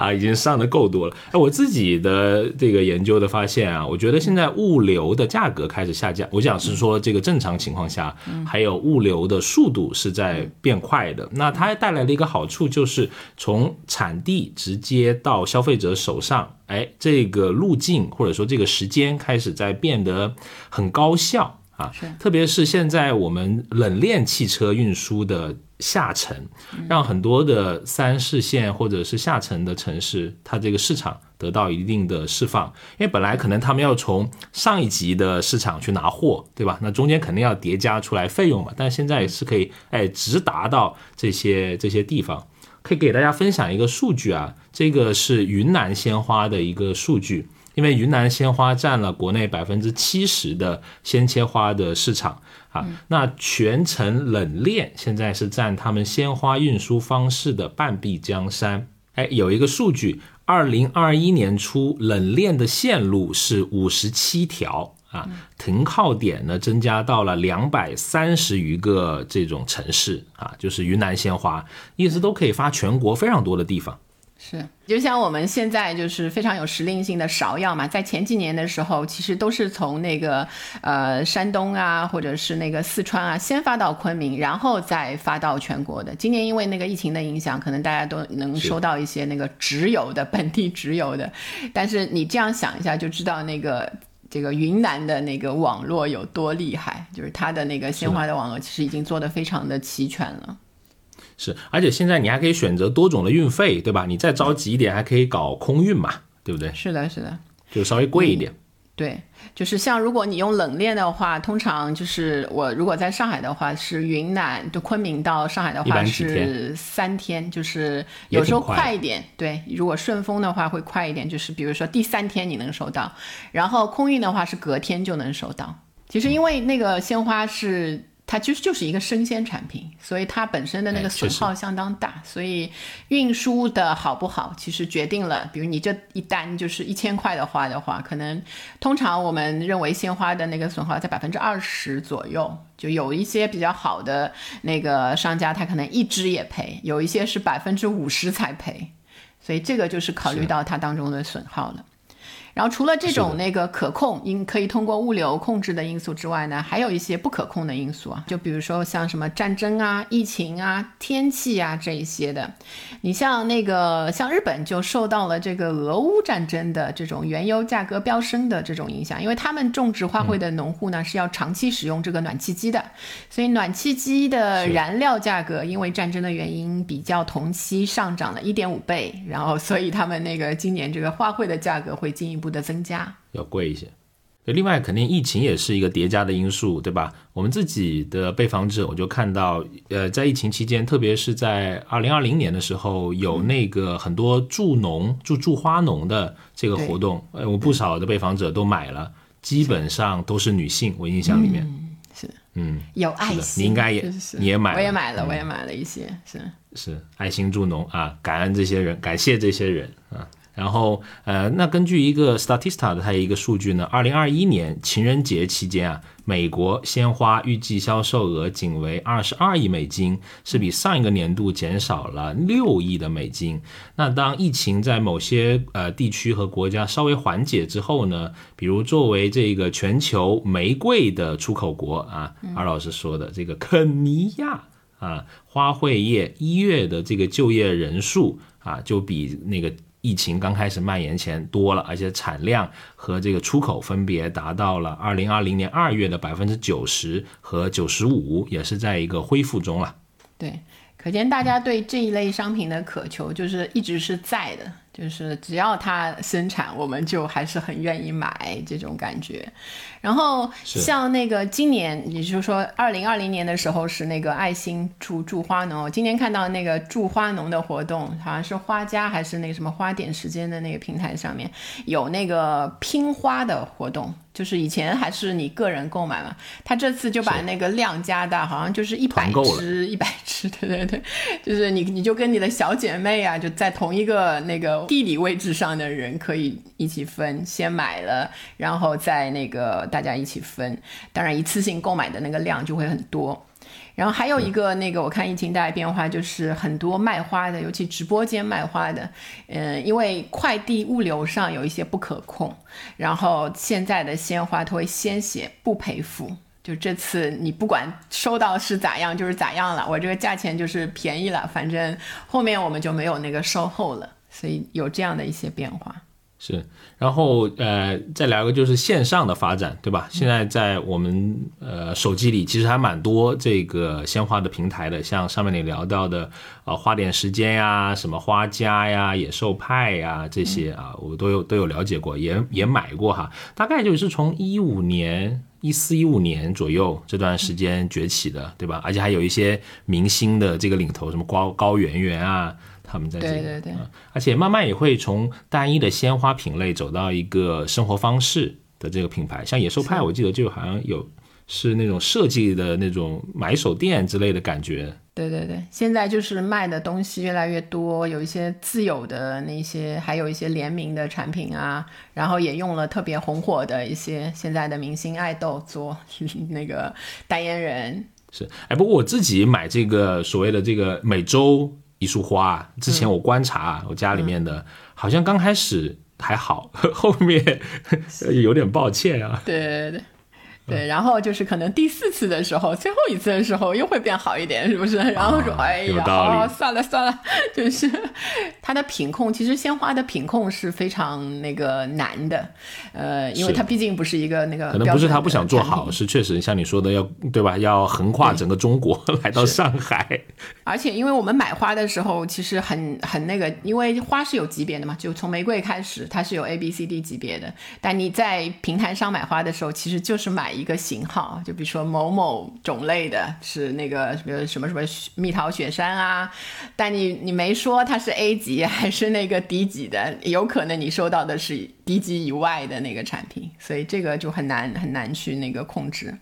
啊，已经上的够多了。哎，我自己的这个研究的发现啊，我觉得现在物流的价格开始下降。我讲是说这个正常情况下，还有物流的速度是在变快的。那它带来的一个好处就是从产地直接到消费者手上，哎，这个路径或者说这个时间开始在变得很高效。啊，特别是现在我们冷链汽车运输的下沉，让很多的三四线或者是下沉的城市，它这个市场得到一定的释放。因为本来可能他们要从上一级的市场去拿货，对吧？那中间肯定要叠加出来费用嘛。但现在是可以，哎，直达到这些这些地方。可以给大家分享一个数据啊，这个是云南鲜花的一个数据。因为云南鲜花占了国内百分之七十的鲜切花的市场啊，那全程冷链现在是占他们鲜花运输方式的半壁江山。哎，有一个数据，二零二一年初冷链的线路是五十七条啊，停靠点呢增加到了两百三十余个这种城市啊，就是云南鲜花，意思都可以发全国非常多的地方。
是，就像我们现在就是非常有时令性的芍药嘛，在前几年的时候，其实都是从那个呃山东啊，或者是那个四川啊，先发到昆明，然后再发到全国的。今年因为那个疫情的影响，可能大家都能收到一些那个直邮的本地直邮的，但是你这样想一下，就知道那个这个云南的那个网络有多厉害，就是它的那个鲜花的网络其实已经做得非常的齐全了。
是，而且现在你还可以选择多种的运费，对吧？你再着急一点，还可以搞空运嘛，对不对？
是的，是的，
就稍微贵一点。
对，就是像如果你用冷链的话，通常就是我如果在上海的话，是云南就昆明到上海的话是三天，就是有时候快一点。对，如果顺丰的话会快一点，就是比如说第三天你能收到，然后空运的话是隔天就能收到。其实因为那个鲜花是。它其实就是一个生鲜产品，所以它本身的那个损耗相当大，所以运输的好不好，其实决定了，比如你这一单就是一千块的花的话，可能通常我们认为鲜花的那个损耗在百分之二十左右，就有一些比较好的那个商家，他可能一支也赔，有一些是百分之五十才赔，所以这个就是考虑到它当中的损耗了。然后除了这种那个可控因可以通过物流控制的因素之外呢，还有一些不可控的因素啊，就比如说像什么战争啊、疫情啊、天气啊这一些的。你像那个像日本就受到了这个俄乌战争的这种原油价格飙升的这种影响，因为他们种植花卉的农户呢是要长期使用这个暖气机的，所以暖气机的燃料价格因为战争的原因比较同期上涨了一点五倍，然后所以他们那个今年这个花卉的价格会进一步。步的增加。
要贵一些，另外肯定疫情也是一个叠加的因素，对吧？我们自己的被访者，我就看到，呃，在疫情期间，特别是在二零二零年的时候，有那个很多助农、助助花农的这个活动，呃，我不少的被访者都买了，基本上都是女性，我印象里面。
是，
嗯，
有爱心，
你应该也你也买，
我也买了，我也买了一些，是。
是爱心助农啊，感恩这些人，感谢这些人啊。然后，呃，那根据一个 Statista 的它一个数据呢，二零二一年情人节期间啊，美国鲜花预计销售额仅为二十二亿美金，是比上一个年度减少了六亿的美金。那当疫情在某些呃地区和国家稍微缓解之后呢，比如作为这个全球玫瑰的出口国啊，二老师说的这个肯尼亚啊，花卉业一月的这个就业人数啊，就比那个。疫情刚开始蔓延前多了，而且产量和这个出口分别达到了二零二零年二月的百分之九十和九十五，也是在一个恢复中了。
对，可见大家对这一类商品的渴求就是一直是在的。就是只要它生产，我们就还是很愿意买这种感觉。然后像那个今年，也就是说二零二零年的时候是那个爱心助助花农。今年看到那个助花农的活动，好像是花家还是那个什么花点时间的那个平台上面有那个拼花的活动。就是以前还是你个人购买嘛，他这次就把那个量加大，好像就是一百只，一百只，对对对，就是你你就跟你的小姐妹啊，就在同一个那个地理位置上的人可以一起分，先买了，然后再那个大家一起分，当然一次性购买的那个量就会很多。然后还有一个那个，我看疫情带来变化，就是很多卖花的，尤其直播间卖花的，嗯，因为快递物流上有一些不可控，然后现在的鲜花都会先写不赔付，就这次你不管收到是咋样，就是咋样了，我这个价钱就是便宜了，反正后面我们就没有那个售后了，所以有这样的一些变化。
是，然后呃，再聊一个就是线上的发展，对吧？现在在我们呃手机里其实还蛮多这个鲜花的平台的，像上面你聊到的啊，花点时间呀，什么花家呀、野兽派呀这些啊，我都有都有了解过，也也买过哈。大概就是从一五年、一四一五年左右这段时间崛起的，对吧？而且还有一些明星的这个领头，什么高高圆圆啊。他们在这
对对对，
而且慢慢也会从单一的鲜花品类走到一个生活方式的这个品牌，像野兽派，我记得就好像有是那种设计的那种买手店之类的感觉。
对对对，现在就是卖的东西越来越多，有一些自有的那些，还有一些联名的产品啊，然后也用了特别红火的一些现在的明星爱豆做 那个代言人。
是，哎，不过我自己买这个所谓的这个每周。一束花，之前我观察我家里面的，好像刚开始还好，后面 有点抱歉啊。
对对对。对，然后就是可能第四次的时候，最后一次的时候又会变好一点，是不是？然后说，哎呀，算了算了，就是它的品控，其实鲜花的品控是非常那个难的，呃，因为它毕竟不是一个那个，
可能不是他不想做好，是确实像你说的要对吧？要横跨整个中国 来到上海，
而且因为我们买花的时候其实很很那个，因为花是有级别的嘛，就从玫瑰开始，它是有 A B C D 级别的，但你在平台上买花的时候，其实就是买。一个型号，就比如说某某种类的，是那个比如什么什么蜜桃雪山啊，但你你没说它是 A 级还是那个 D 级的，有可能你收到的是 D 级以外的那个产品，所以这个就很难很难去那个控制。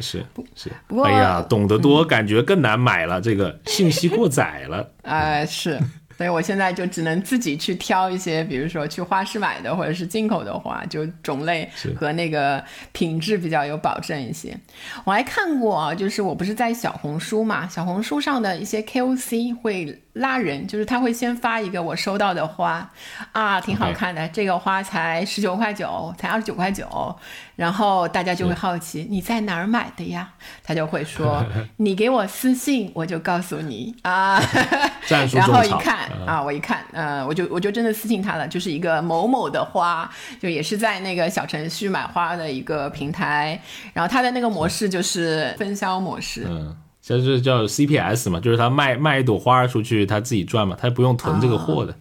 是是，哎呀，懂得多感觉更难买了，这个信息过载了。
哎，是。所以我现在就只能自己去挑一些，比如说去花市买的，或者是进口的花，就种类和那个品质比较有保证一些。我还看过，就是我不是在小红书嘛，小红书上的一些 KOC 会。拉人就是他会先发一个我收到的花，啊，挺好看的，这个花才十九块九，才二十九块九，然后大家就会好奇你在哪儿买的呀？他就会说 你给我私信，我就告诉你啊。然后一看啊，我一看，呃，我就我就真的私信他了，就是一个某某的花，就也是在那个小程序买花的一个平台，然后他的那个模式就是分销模式。
就是叫 CPS 嘛，就是他卖卖一朵花出去，他自己赚嘛，他不用囤这个货的。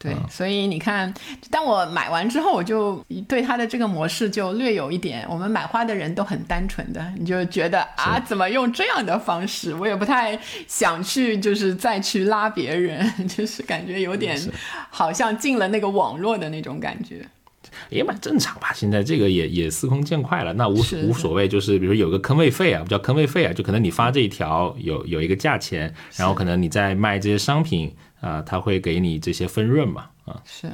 对，所以你看，当我买完之后，我就对他的这个模式就略有一点。我们买花的人都很单纯的，你就觉得啊，怎么用这样的方式？我也不太想去，就是再去拉别人，就是感觉有点好像进了那个网络的那种感觉。
也蛮正常吧，现在这个也也司空见惯了，那无无所谓，就是比如有个坑位费啊，不叫坑位费啊，就可能你发这一条有有一个价钱，然后可能你在卖这些商品啊，他会给你这些分润嘛，啊。
是。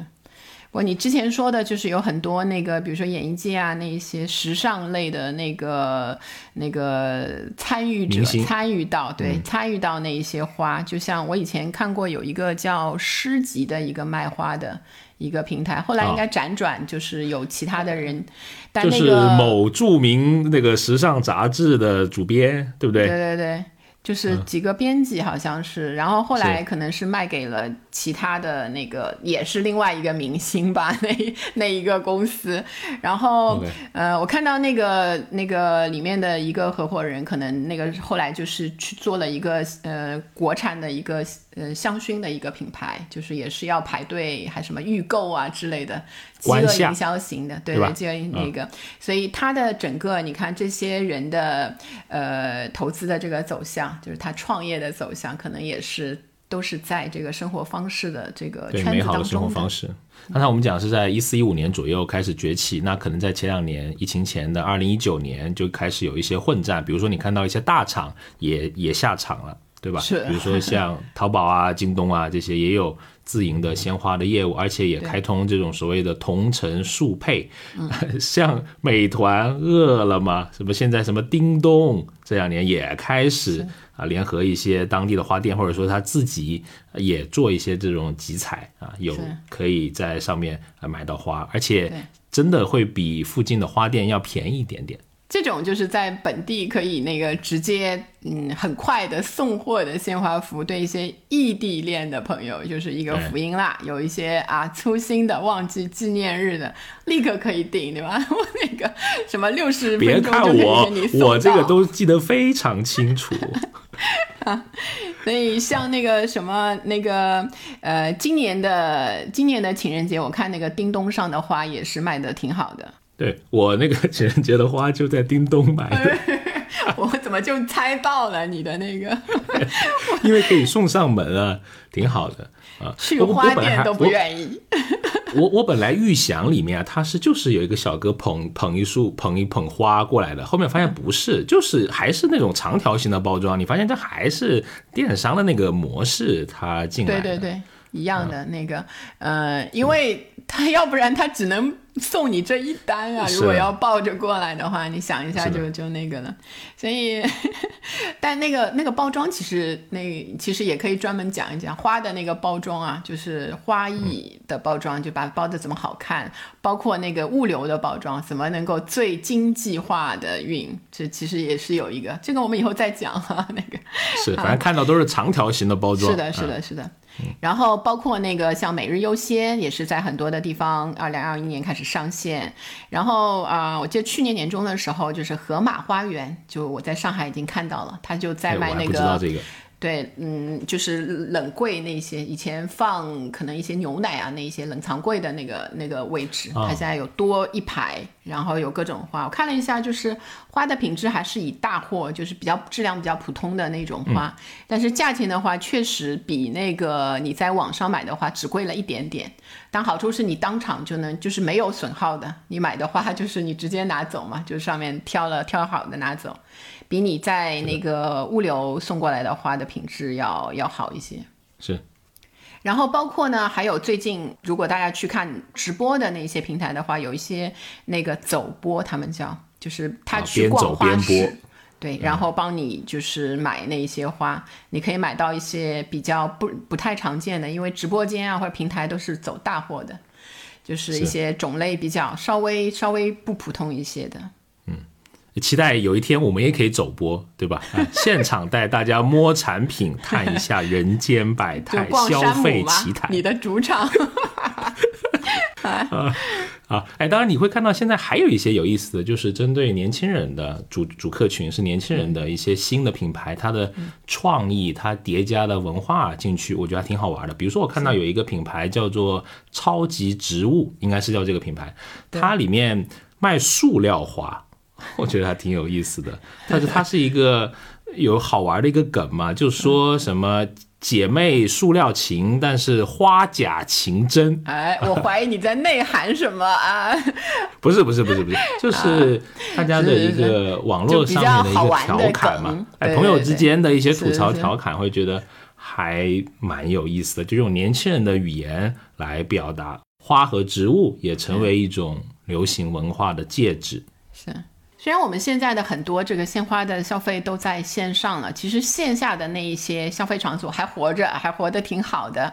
我你之前说的就是有很多那个，比如说演艺界啊，那一些时尚类的那个那个参与者参与到对参与到那一些花，就像我以前看过有一个叫诗集的一个卖花的。一个平台，后来应该辗转，就是有其他的人，但
那个某著名那个时尚杂志的主编，对不对？
对对对。就是几个编辑好像是，然后后来可能是卖给了其他的那个，也是另外一个明星吧，那那一个公司。然后呃，我看到那个那个里面的一个合伙人，可能那个后来就是去做了一个呃国产的一个呃香薰的一个品牌，就是也是要排队还什么预购啊之类的。饥饿营销型的，对对，饥饿那个，所以它的整个，你看这些人的呃投资的这个走向，就是他创业的走向，可能也是都是在这个生活方式的这个圈子
美好的生活方式。刚才我们讲是在一四一五年左右开始崛起，那可能在前两年疫情前的二零一九年就开始有一些混战，比如说你看到一些大厂也也下场了。对吧？
是。
比如说像淘宝啊、京东啊这些也有自营的鲜花的业务，而且也开通这种所谓的同城速配。像美团、饿了么，什么现在什么叮咚，这两年也开始啊联合一些当地的花店，或者说他自己也做一些这种集采啊，有可以在上面买到花，而且真的会比附近的花店要便宜一点点。
这种就是在本地可以那个直接嗯很快的送货的鲜花服，对一些异地恋的朋友就是一个福音啦。有一些啊粗心的忘记纪念日的，立刻可以订，对吧？我 那个什么六十分钟就可以给你送
我这个都记得非常清楚。
所以像那个什么那个呃今年的今年的情人节，我看那个叮咚上的花也是卖的挺好的。
对我那个 情人节的花就在叮咚买的，
我怎么就猜到了你的那个？
因为可以送上门啊，挺好的啊。
去花店都不愿意。
我我本来预想里面啊，他是就是有一个小哥捧捧一束捧一捧花过来的，后面发现不是，就是还是那种长条形的包装。你发现这还是电商的那个模式，他进来。
对对对，一样的那个，呃，因为他要不然他只能。送你这一单啊！如果要抱着过来的话，你想一下就就那个了。所以，但那个那个包装其实那其实也可以专门讲一讲花的那个包装啊，就是花艺的包装，就把包的怎么好看，包括那个物流的包装，怎么能够最经济化的运，这其实也是有一个。这个我们以后再讲哈。那个
是，反正看到都是长条形的包装。
是的，是的，是的。然后包括那个像每日优先也是在很多的地方，二零二一年开始上线。然后啊，我记得去年年中的时候，就是河马花园，就我在上海已经看到了，他就在卖那个。对，嗯，就是冷柜那些，以前放可能一些牛奶啊，那些冷藏柜的那个那个位置，它现在有多一排，然后有各种花。我看了一下，就是花的品质还是以大货，就是比较质量比较普通的那种花，但是价钱的话，确实比那个你在网上买的话只贵了一点点。但好处是你当场就能，就是没有损耗的，你买的花就是你直接拿走嘛，就是上面挑了挑好的拿走。比你在那个物流送过来的花的品质要要好一些，
是。
然后包括呢，还有最近如果大家去看直播的那些平台的话，有一些那个走播，他们叫，就是他去逛花市，对，然后帮你就是买那些花，你可以买到一些比较不不太常见的，因为直播间啊或者平台都是走大货的，就是一些种类比较稍微稍微不普通一些的。
期待有一天我们也可以走播，对吧？现场带大家摸产品，看一下人间百态，消费奇谈。
你的主场。
啊啊！哎，当然你会看到现在还有一些有意思的，就是针对年轻人的主主客群是年轻人的一些新的品牌，它的创意，它叠加的文化进去，我觉得还挺好玩的。比如说我看到有一个品牌叫做超级植物，应该是叫这个品牌，它里面卖塑料花。我觉得还挺有意思的，但是它是一个有好玩的一个梗嘛，就说什么姐妹塑料情，但是花假情真。
哎，我怀疑你在内涵什么啊？
不是不是不是不是，就是大家的一个网络上面的一个调侃嘛，哎，朋友之间的一些吐槽调侃，会觉得还蛮有意思的，就用年轻人的语言来表达花和植物，也成为一种流行文化的介质。
是。虽然我们现在的很多这个鲜花的消费都在线上了，其实线下的那一些消费场所还活着，还活得挺好的。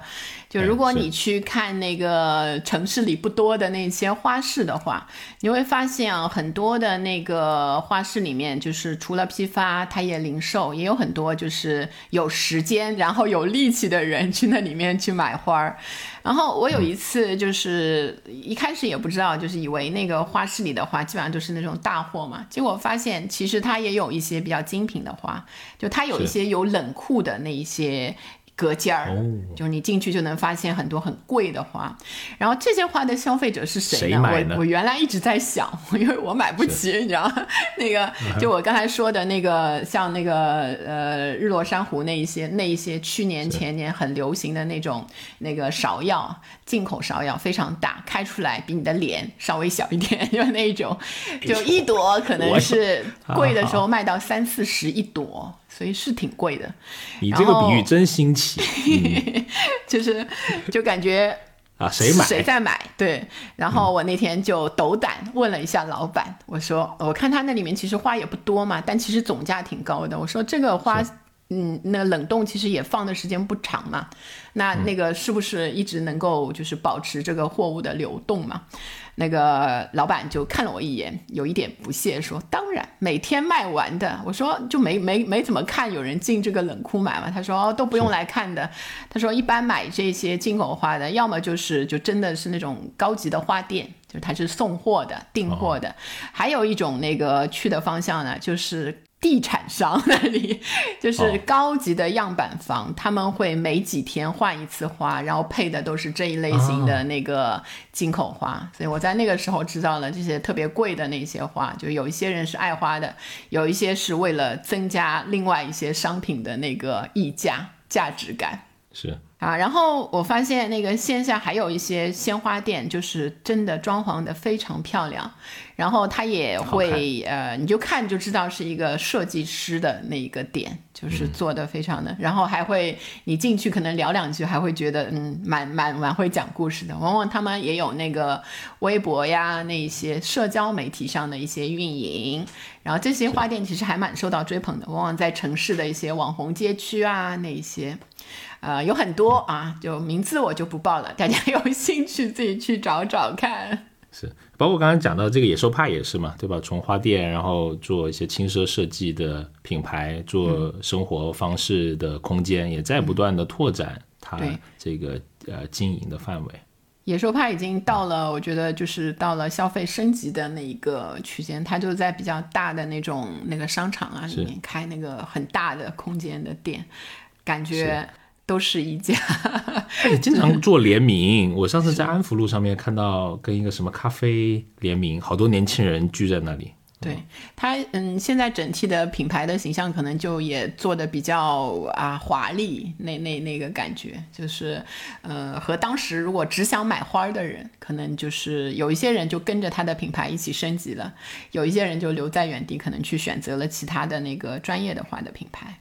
就如果你去看那个城市里不多的那些花市的话，你会发现啊，很多的那个花市里面，就是除了批发，它也零售，也有很多就是有时间然后有力气的人去那里面去买花儿。然后我有一次就是一开始也不知道，就是以为那个花市里的花基本上都是那种大货嘛，结果发现其实它也有一些比较精品的花，就它有一些有冷库的那一些。隔间儿，就是你进去就能发现很多很贵的花，然后这些花的消费者是谁呢？我我原来一直在想，因为我买不起，你知道吗？那个就我刚才说的那个，像那个呃日落珊瑚那一些那一些去年前年很流行的那种那个芍药，进口芍药非常大，开出来比你的脸稍微小一点，就那种，就一朵可能是 贵的时候卖到三四十一朵。所以是挺贵的。
你这个比喻真新奇，
就是就感觉
啊，谁买
谁在买？对。然后我那天就斗胆问了一下老板，我说我看他那里面其实花也不多嘛，但其实总价挺高的。我说这个花。嗯，那冷冻其实也放的时间不长嘛，那那个是不是一直能够就是保持这个货物的流动嘛？那个老板就看了我一眼，有一点不屑说：“当然，每天卖完的。”我说：“就没没没怎么看有人进这个冷库买嘛？”他说：“哦，都不用来看的。”他说：“一般买这些进口花的，要么就是就真的是那种高级的花店，就是他是送货的、订货的；还有一种那个去的方向呢，就是。”地产商那里 就是高级的样板房，他们会每几天换一次花，然后配的都是这一类型的那个进口花。所以我在那个时候知道了这些特别贵的那些花，就有一些人是爱花的，有一些是为了增加另外一些商品的那个溢价价值感。
是。
啊，然后我发现那个线下还有一些鲜花店，就是真的装潢的非常漂亮，然后它也会呃，你就看就知道是一个设计师的那一个点，就是做的非常的，然后还会你进去可能聊两句，还会觉得嗯，蛮蛮蛮会讲故事的。往往他们也有那个微博呀，那一些社交媒体上的一些运营，然后这些花店其实还蛮受到追捧的，往往在城市的一些网红街区啊，那一些。呃，有很多啊，就名字我就不报了，大家有兴趣自己去找找看。
是，包括刚刚讲到这个野兽派也是嘛，对吧？从花店，然后做一些轻奢设计的品牌，做生活方式的空间，也在不断的拓展它这个呃经营的范围。
野兽派已经到了，我觉得就是到了消费升级的那一个区间，它就在比较大的那种那个商场啊里面开那个很大的空间的店，感觉。都是一家，
也经常做联名。我上次在安福路上面看到跟一个什么咖啡联名，好多年轻人聚在那里。
对他，嗯，现在整体的品牌的形象可能就也做的比较啊华丽，那那那个感觉就是，呃，和当时如果只想买花的人，可能就是有一些人就跟着他的品牌一起升级了，有一些人就留在原地，可能去选择了其他的那个专业的花的品牌。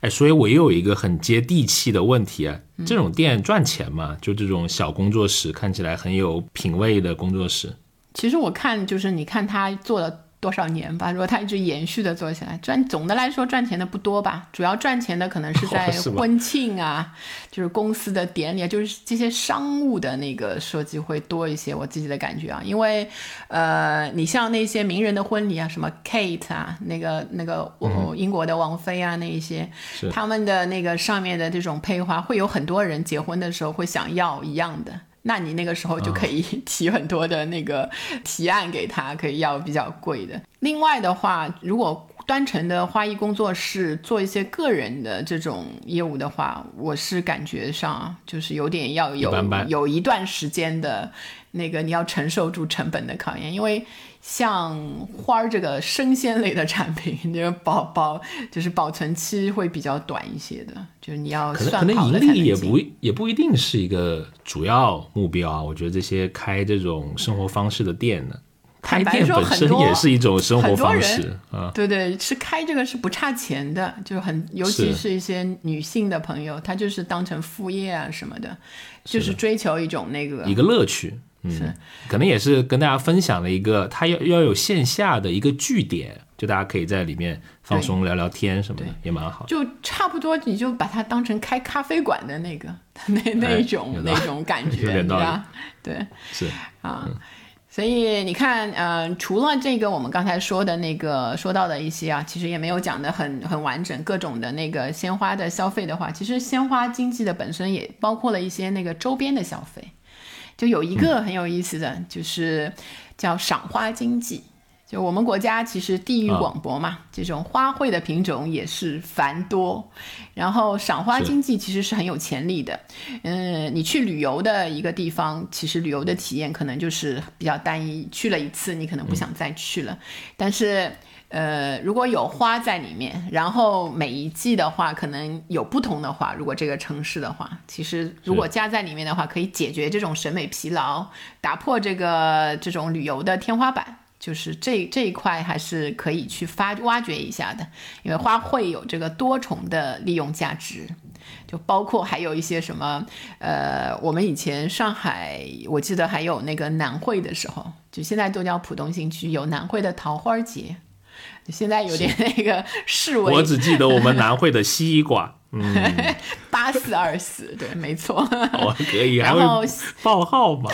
哎，所以我也有一个很接地气的问题啊，这种店赚钱吗？就这种小工作室，看起来很有品位的工作室。
其实我看，就是你看他做的。多少年吧？如果它一直延续的做起来，赚总的来说赚钱的不多吧。主要赚钱的可能是 在婚庆啊，就是公司的典礼，就是这些商务的那个设计会多一些。我自己的感觉啊，因为呃，你像那些名人的婚礼啊，什么 Kate 啊，那个那个英国的王妃啊，那一些，他们的那个上面的这种配花，会有很多人结婚的时候会想要一样的。那你那个时候就可以提很多的那个提案给他，可以要比较贵的。另外的话，如果端纯的花艺工作室做一些个人的这种业务的话，我是感觉上就是有点要有有一段时间的那个你要承受住成本的考验，因为。像花儿这个生鲜类的产品，就是保保就是保存期会比较短一些的，就是你要算
可能盈利也不也不一定是一个主要目标啊。我觉得这些开这种生活方式的店呢，开店本身也是一种生活方式啊。
对对，是开这个是不差钱的，就很尤其是一些女性的朋友，她就是当成副业啊什么的，就是追求一种那个
一个乐趣。嗯，可能也是跟大家分享了一个，它要要有线下的一个据点，就大家可以在里面放松聊聊天什么的，也蛮好。
就差不多，你就把它当成开咖啡馆的那个 那那种那种感觉，对吧？对，
是
啊。所以你看，嗯，除了这个我们刚才说的那个说到的一些啊，其实也没有讲的很很完整，各种的那个鲜花的消费的话，其实鲜花经济的本身也包括了一些那个周边的消费。就有一个很有意思的就是叫赏花经济，就我们国家其实地域广博嘛，这种花卉的品种也是繁多，然后赏花经济其实是很有潜力的。嗯，你去旅游的一个地方，其实旅游的体验可能就是比较单一，去了一次你可能不想再去了，但是。呃，如果有花在里面，然后每一季的话，可能有不同的花。如果这个城市的话，其实如果加在里面的话，可以解决这种审美疲劳，打破这个这种旅游的天花板。就是这这一块还是可以去发挖掘一下的，因为花卉有这个多重的利用价值，就包括还有一些什么，呃，我们以前上海我记得还有那个南汇的时候，就现在都叫浦东新区有南汇的桃花节，就现在有点那个示威。
我只记得我们南汇的西瓜。嗯，
八四二四，对，没错。
我可以，
然后
报号嘛。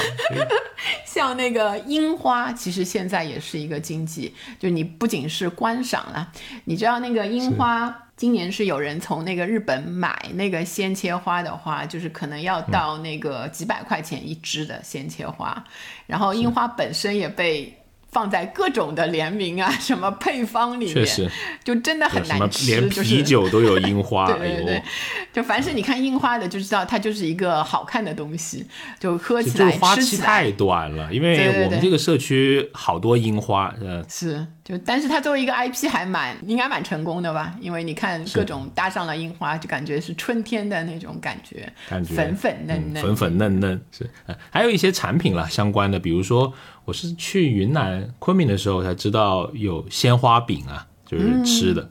像那个樱花，其实现在也是一个经济，就你不仅是观赏了，你知道那个樱花，今年是有人从那个日本买那个鲜切花的话，就是可能要到那个几百块钱一支的鲜切花，然后樱花本身也被。放在各种的联名啊，什么配方里面，确实就真的很难吃。
连啤酒都有樱花，
对对对，就凡是你看樱花的，就知道它就是一个好看的东西，就喝起来、
花期太短了，因为我们这个社区好多樱花，呃，
是。就，但是它作为一个 IP 还蛮应该蛮成功的吧？因为你看各种搭上了樱花，就感觉是春天的那种感觉，
感觉
粉粉嫩嫩，
粉粉嫩嫩是。还有一些产品了相关的，比如说我是去云南昆明的时候才知道有鲜花饼啊，就是吃的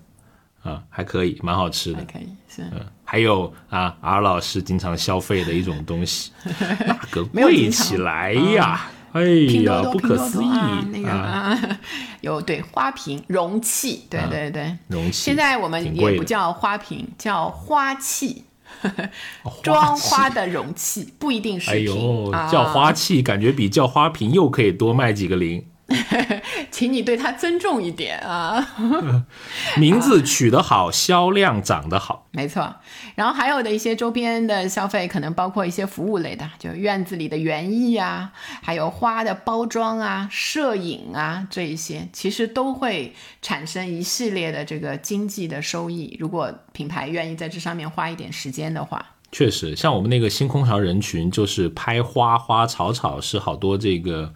啊，还可以，蛮好吃的，
还可以是。嗯，
还有啊，R 老师经常消费的一种东西，那个贵起来呀。哎呀，不可思议！
那个 有对花瓶、容器，对对对，
容器。
现在我们也不叫花瓶，叫花器，装花的容器，不一定是
瓶。叫花器，感觉比叫花瓶又可以多卖几个零。
请你对他尊重一点啊！
名字取得好，销量涨得好，
没错。然后还有的一些周边的消费，可能包括一些服务类的，就院子里的园艺啊，还有花的包装啊、摄影啊这一些，其实都会产生一系列的这个经济的收益。如果品牌愿意在这上面花一点时间的话，
确实，像我们那个星空巢人群，就是拍花花草草，是好多这个。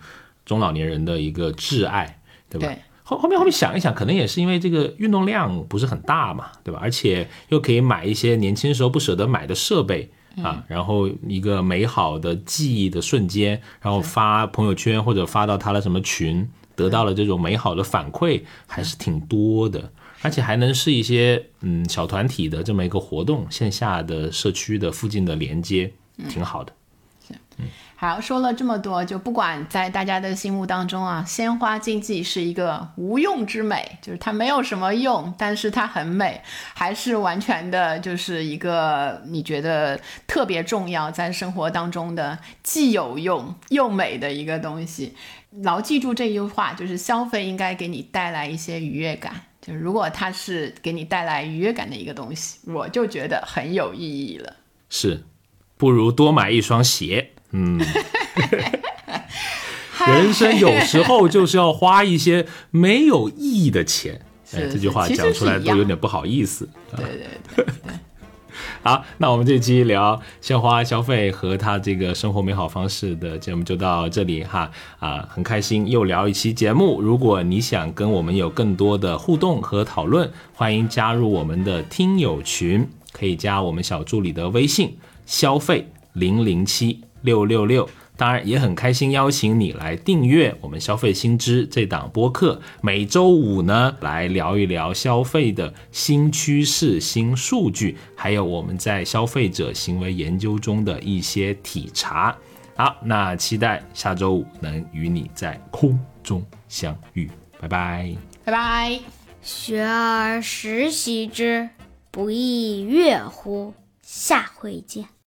中老年人的一个挚爱，对吧？后后面后面想一想，可能也是因为这个运动量不是很大嘛，对吧？而且又可以买一些年轻时候不舍得买的设备啊，然后一个美好的记忆的瞬间，然后发朋友圈或者发到他的什么群，得到了这种美好的反馈，还是挺多的。而且还能是一些嗯小团体的这么一个活动，线下的社区的附近的连接，挺好的。
是，嗯。好，说了这么多，就不管在大家的心目当中啊，鲜花经济是一个无用之美，就是它没有什么用，但是它很美，还是完全的，就是一个你觉得特别重要，在生活当中的既有用又美的一个东西。牢记住这句话，就是消费应该给你带来一些愉悦感。就是如果它是给你带来愉悦感的一个东西，我就觉得很有意义了。
是，不如多买一双鞋。嗯，人生有时候就是要花一些没有意义的钱。哎，这句话讲出来都有点不好意思。
对对对对。
好，那我们这期聊鲜花消费和他这个生活美好方式的节目就到这里哈。啊，很开心又聊一期节目。如果你想跟我们有更多的互动和讨论，欢迎加入我们的听友群，可以加我们小助理的微信：消费零零七。六六六，当然也很开心邀请你来订阅我们消费新知这档播客，每周五呢来聊一聊消费的新趋势、新数据，还有我们在消费者行为研究中的一些体察。好，那期待下周五能与你在空中相遇，拜拜，
拜拜。
学而时习之，不亦说乎？下回见。